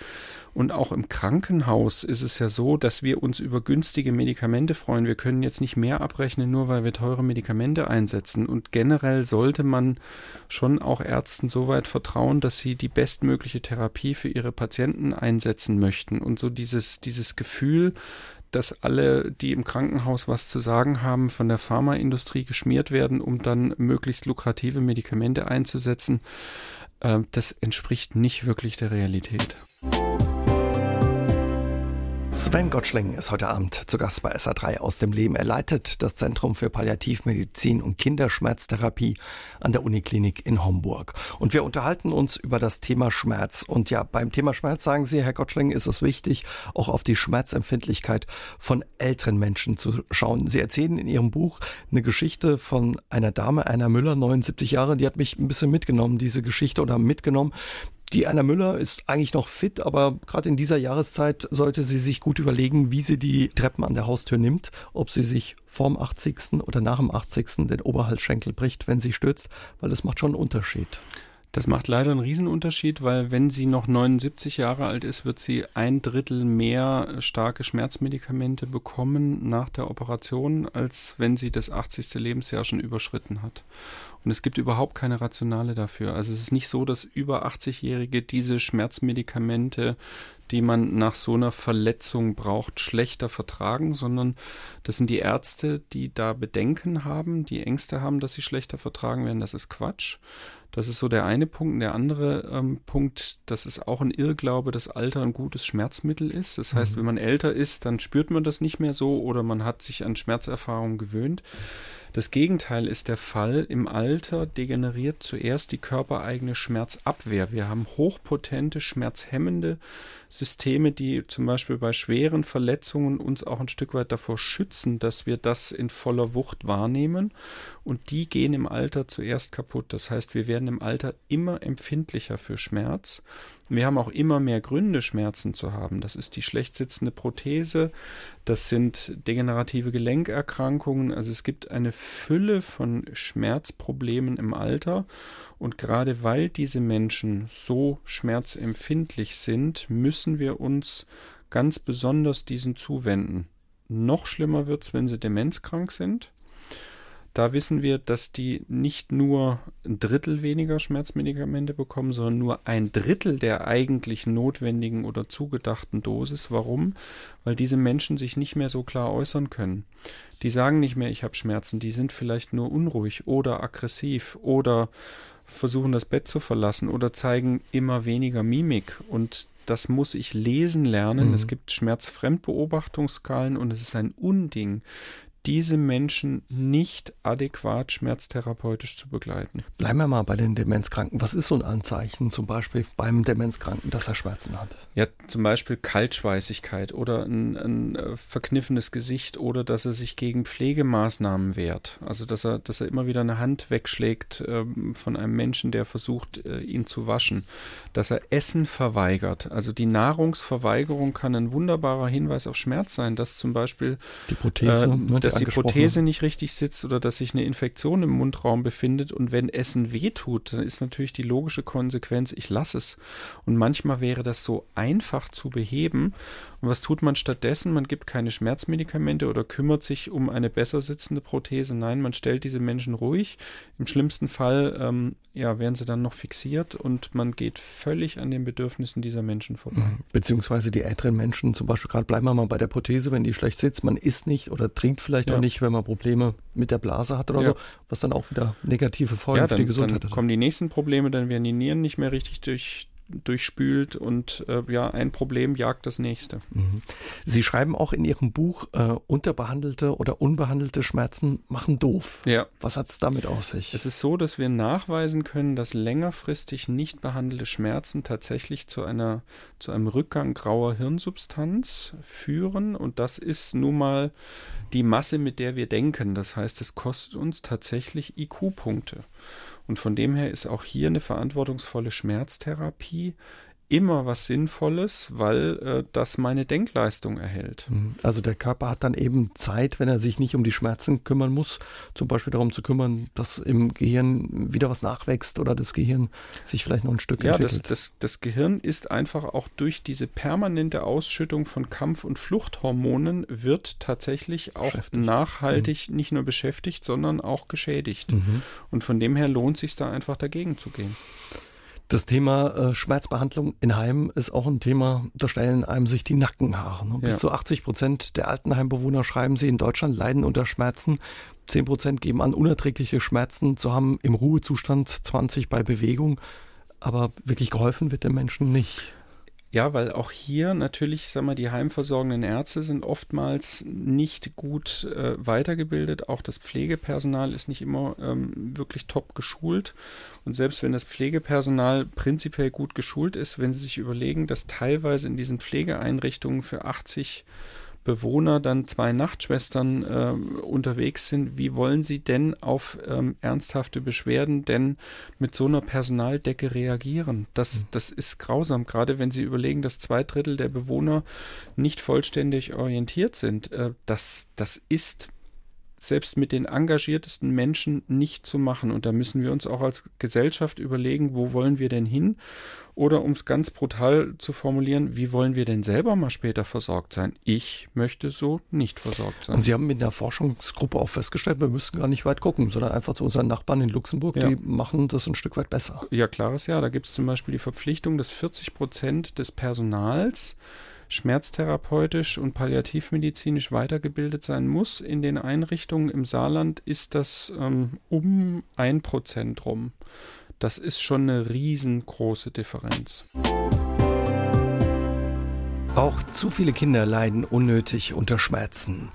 Und auch im Krankenhaus ist es ja so, dass wir uns über günstige Medikamente freuen. Wir können jetzt nicht mehr abrechnen, nur weil wir teure Medikamente einsetzen. Und generell sollte man schon auch Ärzten so weit vertrauen, dass sie die bestmögliche Therapie für ihre Patienten einsetzen möchten. Und so dieses, dieses Gefühl, dass alle, die im Krankenhaus was zu sagen haben, von der Pharmaindustrie geschmiert werden, um dann möglichst lukrative Medikamente einzusetzen. Äh, das entspricht nicht wirklich der Realität. Sven Gottschling ist heute Abend zu Gast bei SA3 aus dem Leben. Er leitet das Zentrum für Palliativmedizin und Kinderschmerztherapie an der Uniklinik in Homburg. Und wir unterhalten uns über das Thema Schmerz. Und ja, beim Thema Schmerz sagen Sie, Herr Gottschling, ist es wichtig, auch auf die Schmerzempfindlichkeit von älteren Menschen zu schauen. Sie erzählen in Ihrem Buch eine Geschichte von einer Dame, einer Müller, 79 Jahre, die hat mich ein bisschen mitgenommen, diese Geschichte oder mitgenommen. Die Anna Müller ist eigentlich noch fit, aber gerade in dieser Jahreszeit sollte sie sich gut überlegen, wie sie die Treppen an der Haustür nimmt, ob sie sich vorm 80. oder nach dem 80. den Oberhalsschenkel bricht, wenn sie stürzt, weil das macht schon einen Unterschied. Das macht leider einen Riesenunterschied, weil wenn sie noch 79 Jahre alt ist, wird sie ein Drittel mehr starke Schmerzmedikamente bekommen nach der Operation, als wenn sie das 80. Lebensjahr schon überschritten hat. Und es gibt überhaupt keine Rationale dafür. Also es ist nicht so, dass über 80-Jährige diese Schmerzmedikamente die man nach so einer Verletzung braucht, schlechter vertragen, sondern das sind die Ärzte, die da Bedenken haben, die Ängste haben, dass sie schlechter vertragen werden. Das ist Quatsch. Das ist so der eine Punkt. Der andere ähm, Punkt, das ist auch ein Irrglaube, dass Alter ein gutes Schmerzmittel ist. Das heißt, mhm. wenn man älter ist, dann spürt man das nicht mehr so oder man hat sich an Schmerzerfahrungen gewöhnt. Das Gegenteil ist der Fall. Im Alter degeneriert zuerst die körpereigene Schmerzabwehr. Wir haben hochpotente, schmerzhemmende Systeme, die zum Beispiel bei schweren Verletzungen uns auch ein Stück weit davor schützen, dass wir das in voller Wucht wahrnehmen. Und die gehen im Alter zuerst kaputt. Das heißt, wir werden im Alter immer empfindlicher für Schmerz. Wir haben auch immer mehr Gründe, Schmerzen zu haben. Das ist die schlecht sitzende Prothese, das sind degenerative Gelenkerkrankungen. Also es gibt eine Fülle von Schmerzproblemen im Alter. Und gerade weil diese Menschen so schmerzempfindlich sind, müssen wir uns ganz besonders diesen zuwenden. Noch schlimmer wird es, wenn sie demenzkrank sind. Da wissen wir, dass die nicht nur ein Drittel weniger Schmerzmedikamente bekommen, sondern nur ein Drittel der eigentlich notwendigen oder zugedachten Dosis. Warum? Weil diese Menschen sich nicht mehr so klar äußern können. Die sagen nicht mehr, ich habe Schmerzen, die sind vielleicht nur unruhig oder aggressiv oder versuchen das Bett zu verlassen oder zeigen immer weniger Mimik und das muss ich lesen lernen. Mhm. Es gibt Schmerzfremdbeobachtungsskalen und es ist ein Unding, diese Menschen nicht adäquat schmerztherapeutisch zu begleiten. Bleiben wir mal bei den Demenzkranken. Was ist so ein Anzeichen zum Beispiel beim Demenzkranken, dass er Schmerzen hat? Ja, zum Beispiel Kaltschweißigkeit oder ein, ein äh, verkniffenes Gesicht oder dass er sich gegen Pflegemaßnahmen wehrt. Also dass er, dass er immer wieder eine Hand wegschlägt ähm, von einem Menschen, der versucht, äh, ihn zu waschen. Dass er Essen verweigert. Also die Nahrungsverweigerung kann ein wunderbarer Hinweis auf Schmerz sein, dass zum Beispiel die Prothese, äh, ne, dass die Prothese nicht richtig sitzt oder dass sich eine Infektion im Mundraum befindet. Und wenn Essen wehtut, dann ist natürlich die logische Konsequenz, ich lasse es. Und manchmal wäre das so einfach zu beheben. Und was tut man stattdessen? Man gibt keine Schmerzmedikamente oder kümmert sich um eine besser sitzende Prothese. Nein, man stellt diese Menschen ruhig. Im schlimmsten Fall ähm, ja, werden sie dann noch fixiert und man geht völlig an den Bedürfnissen dieser Menschen vorbei. Mhm. Beziehungsweise die älteren Menschen, zum Beispiel gerade bleiben wir mal bei der Prothese, wenn die schlecht sitzt, man isst nicht oder trinkt vielleicht ja. auch nicht, wenn man Probleme mit der Blase hat oder ja. so, was dann auch wieder negative Folgen ja, dann, für die Gesundheit hat. Dann kommen die nächsten Probleme, dann werden die Nieren nicht mehr richtig durch, durchspült und äh, ja, ein Problem jagt das nächste. Mhm. Sie schreiben auch in Ihrem Buch, äh, unterbehandelte oder unbehandelte Schmerzen machen doof. Ja. Was hat es damit aus sich? Es ist so, dass wir nachweisen können, dass längerfristig nicht behandelte Schmerzen tatsächlich zu einer zu einem Rückgang grauer Hirnsubstanz führen und das ist nun mal die Masse, mit der wir denken. Das heißt, es kostet uns tatsächlich IQ-Punkte. Und von dem her ist auch hier eine verantwortungsvolle Schmerztherapie immer was Sinnvolles, weil äh, das meine Denkleistung erhält. Mhm. Also der Körper hat dann eben Zeit, wenn er sich nicht um die Schmerzen kümmern muss, zum Beispiel darum zu kümmern, dass im Gehirn wieder was nachwächst oder das Gehirn sich vielleicht noch ein Stück ja, entwickelt. Ja, das, das, das Gehirn ist einfach auch durch diese permanente Ausschüttung von Kampf- und Fluchthormonen wird tatsächlich auch nachhaltig mhm. nicht nur beschäftigt, sondern auch geschädigt. Mhm. Und von dem her lohnt sich da einfach dagegen zu gehen. Das Thema äh, Schmerzbehandlung in Heimen ist auch ein Thema, da stellen einem sich die Nackenhaare. Ne? Bis ja. zu 80 Prozent der Altenheimbewohner, schreiben sie, in Deutschland leiden unter Schmerzen. 10 Prozent geben an, unerträgliche Schmerzen zu haben im Ruhezustand, 20 bei Bewegung. Aber wirklich geholfen wird den Menschen nicht. Ja, weil auch hier natürlich, sag mal, die heimversorgenden Ärzte sind oftmals nicht gut äh, weitergebildet. Auch das Pflegepersonal ist nicht immer ähm, wirklich top geschult. Und selbst wenn das Pflegepersonal prinzipiell gut geschult ist, wenn Sie sich überlegen, dass teilweise in diesen Pflegeeinrichtungen für 80 Bewohner dann zwei Nachtschwestern äh, unterwegs sind, wie wollen sie denn auf ähm, ernsthafte Beschwerden denn mit so einer Personaldecke reagieren? Das, hm. das ist grausam, gerade wenn Sie überlegen, dass zwei Drittel der Bewohner nicht vollständig orientiert sind. Äh, das, das ist selbst mit den engagiertesten Menschen nicht zu machen. Und da müssen wir uns auch als Gesellschaft überlegen, wo wollen wir denn hin? Oder um es ganz brutal zu formulieren, wie wollen wir denn selber mal später versorgt sein? Ich möchte so nicht versorgt sein. Und Sie haben mit der Forschungsgruppe auch festgestellt, wir müssten gar nicht weit gucken, sondern einfach zu unseren Nachbarn in Luxemburg, ja. die machen das ein Stück weit besser. Ja, klares Ja. Da gibt es zum Beispiel die Verpflichtung, dass 40 Prozent des Personals schmerztherapeutisch und palliativmedizinisch weitergebildet sein muss. In den Einrichtungen im Saarland ist das ähm, um ein Prozent rum. Das ist schon eine riesengroße Differenz. Auch zu viele Kinder leiden unnötig unter Schmerzen.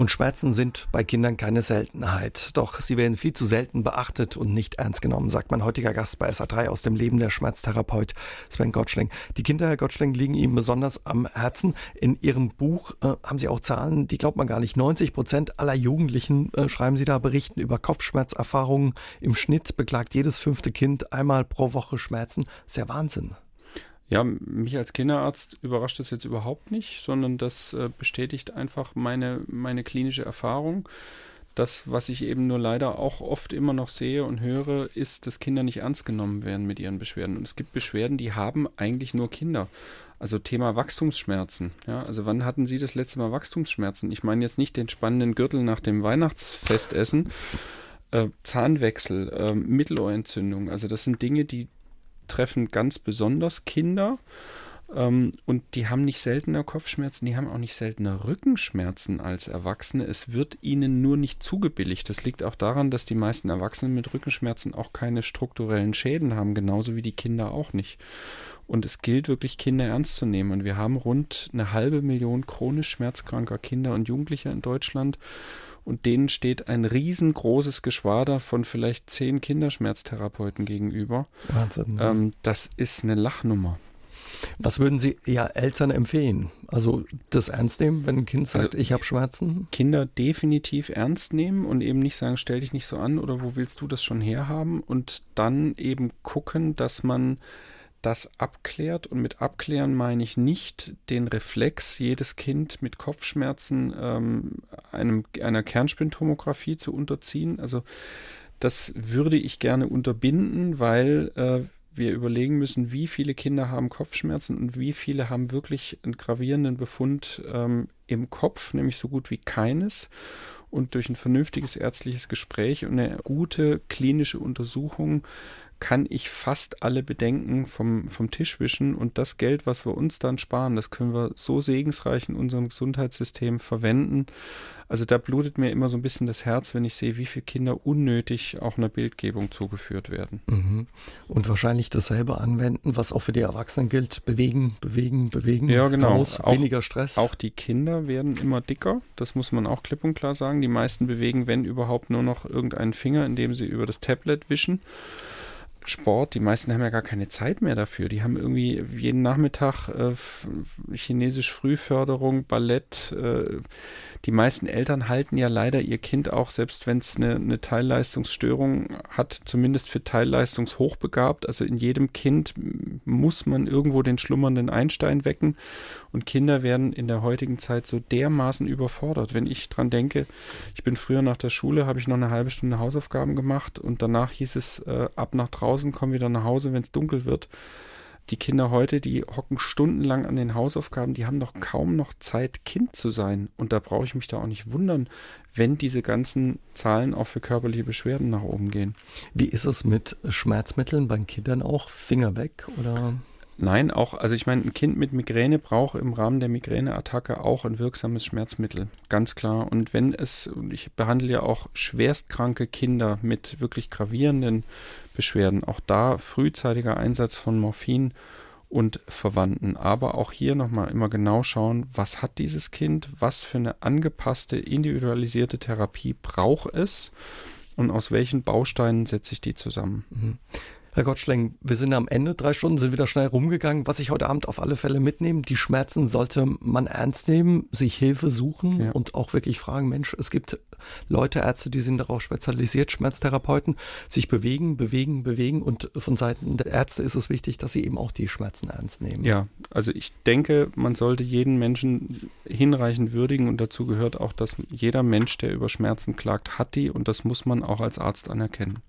Und Schmerzen sind bei Kindern keine Seltenheit. Doch sie werden viel zu selten beachtet und nicht ernst genommen, sagt mein heutiger Gast bei SA3 aus dem Leben der Schmerztherapeut Sven Gottschling. Die Kinder, Herr Gottschling, liegen ihm besonders am Herzen. In Ihrem Buch äh, haben Sie auch Zahlen, die glaubt man gar nicht. 90 Prozent aller Jugendlichen, äh, schreiben Sie da, berichten über Kopfschmerzerfahrungen. Im Schnitt beklagt jedes fünfte Kind einmal pro Woche Schmerzen. Sehr Wahnsinn. Ja, mich als Kinderarzt überrascht das jetzt überhaupt nicht, sondern das äh, bestätigt einfach meine, meine klinische Erfahrung. Das, was ich eben nur leider auch oft immer noch sehe und höre, ist, dass Kinder nicht ernst genommen werden mit ihren Beschwerden. Und es gibt Beschwerden, die haben eigentlich nur Kinder. Also Thema Wachstumsschmerzen. Ja, also wann hatten Sie das letzte Mal Wachstumsschmerzen? Ich meine jetzt nicht den spannenden Gürtel nach dem Weihnachtsfestessen. Äh, Zahnwechsel, äh, Mittelohrentzündung. Also das sind Dinge, die treffen ganz besonders Kinder. Ähm, und die haben nicht seltener Kopfschmerzen, die haben auch nicht seltener Rückenschmerzen als Erwachsene. Es wird ihnen nur nicht zugebilligt. Das liegt auch daran, dass die meisten Erwachsenen mit Rückenschmerzen auch keine strukturellen Schäden haben, genauso wie die Kinder auch nicht. Und es gilt wirklich, Kinder ernst zu nehmen. Und wir haben rund eine halbe Million chronisch schmerzkranker Kinder und Jugendlicher in Deutschland. Und denen steht ein riesengroßes Geschwader von vielleicht zehn Kinderschmerztherapeuten gegenüber. Wahnsinn. Ne? Ähm, das ist eine Lachnummer. Was würden Sie ja Eltern empfehlen? Also das ernst nehmen, wenn ein Kind sagt, also, ich habe Schmerzen? Kinder definitiv ernst nehmen und eben nicht sagen, stell dich nicht so an oder wo willst du das schon herhaben und dann eben gucken, dass man das abklärt. Und mit abklären meine ich nicht den Reflex, jedes Kind mit Kopfschmerzen ähm, einem, einer Kernspintomographie zu unterziehen. Also das würde ich gerne unterbinden, weil äh, wir überlegen müssen, wie viele Kinder haben Kopfschmerzen und wie viele haben wirklich einen gravierenden Befund ähm, im Kopf, nämlich so gut wie keines. Und durch ein vernünftiges ärztliches Gespräch und eine gute klinische Untersuchung kann ich fast alle Bedenken vom, vom Tisch wischen und das Geld, was wir uns dann sparen, das können wir so segensreich in unserem Gesundheitssystem verwenden. Also da blutet mir immer so ein bisschen das Herz, wenn ich sehe, wie viele Kinder unnötig auch einer Bildgebung zugeführt werden. Mhm. Und wahrscheinlich dasselbe anwenden, was auch für die Erwachsenen gilt. Bewegen, bewegen, bewegen. Ja, genau. Raus, auch, weniger Stress. Auch die Kinder werden immer dicker. Das muss man auch klipp und klar sagen. Die meisten bewegen, wenn überhaupt, nur noch irgendeinen Finger, indem sie über das Tablet wischen. Sport, die meisten haben ja gar keine Zeit mehr dafür. Die haben irgendwie jeden Nachmittag äh, chinesisch Frühförderung, Ballett. Äh, die meisten Eltern halten ja leider ihr Kind auch, selbst wenn es eine, eine Teilleistungsstörung hat, zumindest für teilleistungshochbegabt. Also in jedem Kind muss man irgendwo den schlummernden Einstein wecken. Und Kinder werden in der heutigen Zeit so dermaßen überfordert. Wenn ich dran denke, ich bin früher nach der Schule, habe ich noch eine halbe Stunde Hausaufgaben gemacht und danach hieß es äh, ab nach draußen, komm wieder nach Hause, wenn es dunkel wird. Die Kinder heute, die hocken stundenlang an den Hausaufgaben, die haben doch kaum noch Zeit, Kind zu sein. Und da brauche ich mich da auch nicht wundern, wenn diese ganzen Zahlen auch für körperliche Beschwerden nach oben gehen. Wie ist es mit Schmerzmitteln bei Kindern auch? Finger weg oder? Nein, auch, also ich meine, ein Kind mit Migräne braucht im Rahmen der Migräneattacke auch ein wirksames Schmerzmittel, ganz klar. Und wenn es, ich behandle ja auch schwerstkranke Kinder mit wirklich gravierenden Beschwerden, auch da frühzeitiger Einsatz von Morphin und Verwandten. Aber auch hier nochmal immer genau schauen, was hat dieses Kind, was für eine angepasste, individualisierte Therapie braucht es und aus welchen Bausteinen setze ich die zusammen. Mhm. Herr Gottschling, wir sind am Ende, drei Stunden sind wieder schnell rumgegangen. Was ich heute Abend auf alle Fälle mitnehme, die Schmerzen sollte man ernst nehmen, sich Hilfe suchen ja. und auch wirklich fragen, Mensch, es gibt Leute, Ärzte, die sind darauf spezialisiert, Schmerztherapeuten, sich bewegen, bewegen, bewegen und von Seiten der Ärzte ist es wichtig, dass sie eben auch die Schmerzen ernst nehmen. Ja, also ich denke, man sollte jeden Menschen hinreichend würdigen und dazu gehört auch, dass jeder Mensch, der über Schmerzen klagt, hat die und das muss man auch als Arzt anerkennen.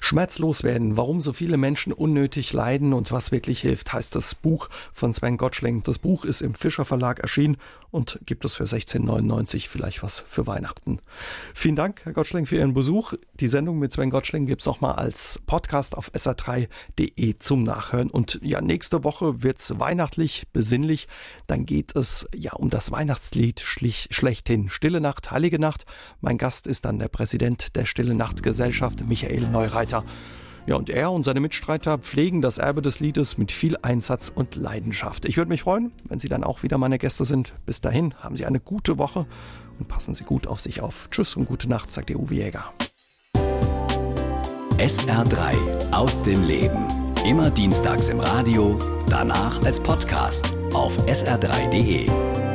Schmerzlos werden, warum so viele Menschen unnötig leiden und was wirklich hilft, heißt das Buch von Sven Gottschling. Das Buch ist im Fischer Verlag erschienen und gibt es für 16,99 vielleicht was für Weihnachten. Vielen Dank, Herr Gottschling, für Ihren Besuch. Die Sendung mit Sven Gottschling gibt es auch mal als Podcast auf sr3.de zum Nachhören. Und ja, nächste Woche wird es weihnachtlich, besinnlich. Dann geht es ja um das Weihnachtslied schlechthin. Stille Nacht, Heilige Nacht. Mein Gast ist dann der Präsident der Stille Nacht Gesellschaft, Michael Neureiter. Ja, und er und seine Mitstreiter pflegen das Erbe des Liedes mit viel Einsatz und Leidenschaft. Ich würde mich freuen, wenn Sie dann auch wieder meine Gäste sind. Bis dahin haben Sie eine gute Woche und passen Sie gut auf sich auf. Tschüss und gute Nacht, sagt der Uwe Jäger. SR3 aus dem Leben. Immer dienstags im Radio, danach als Podcast auf sr3.de.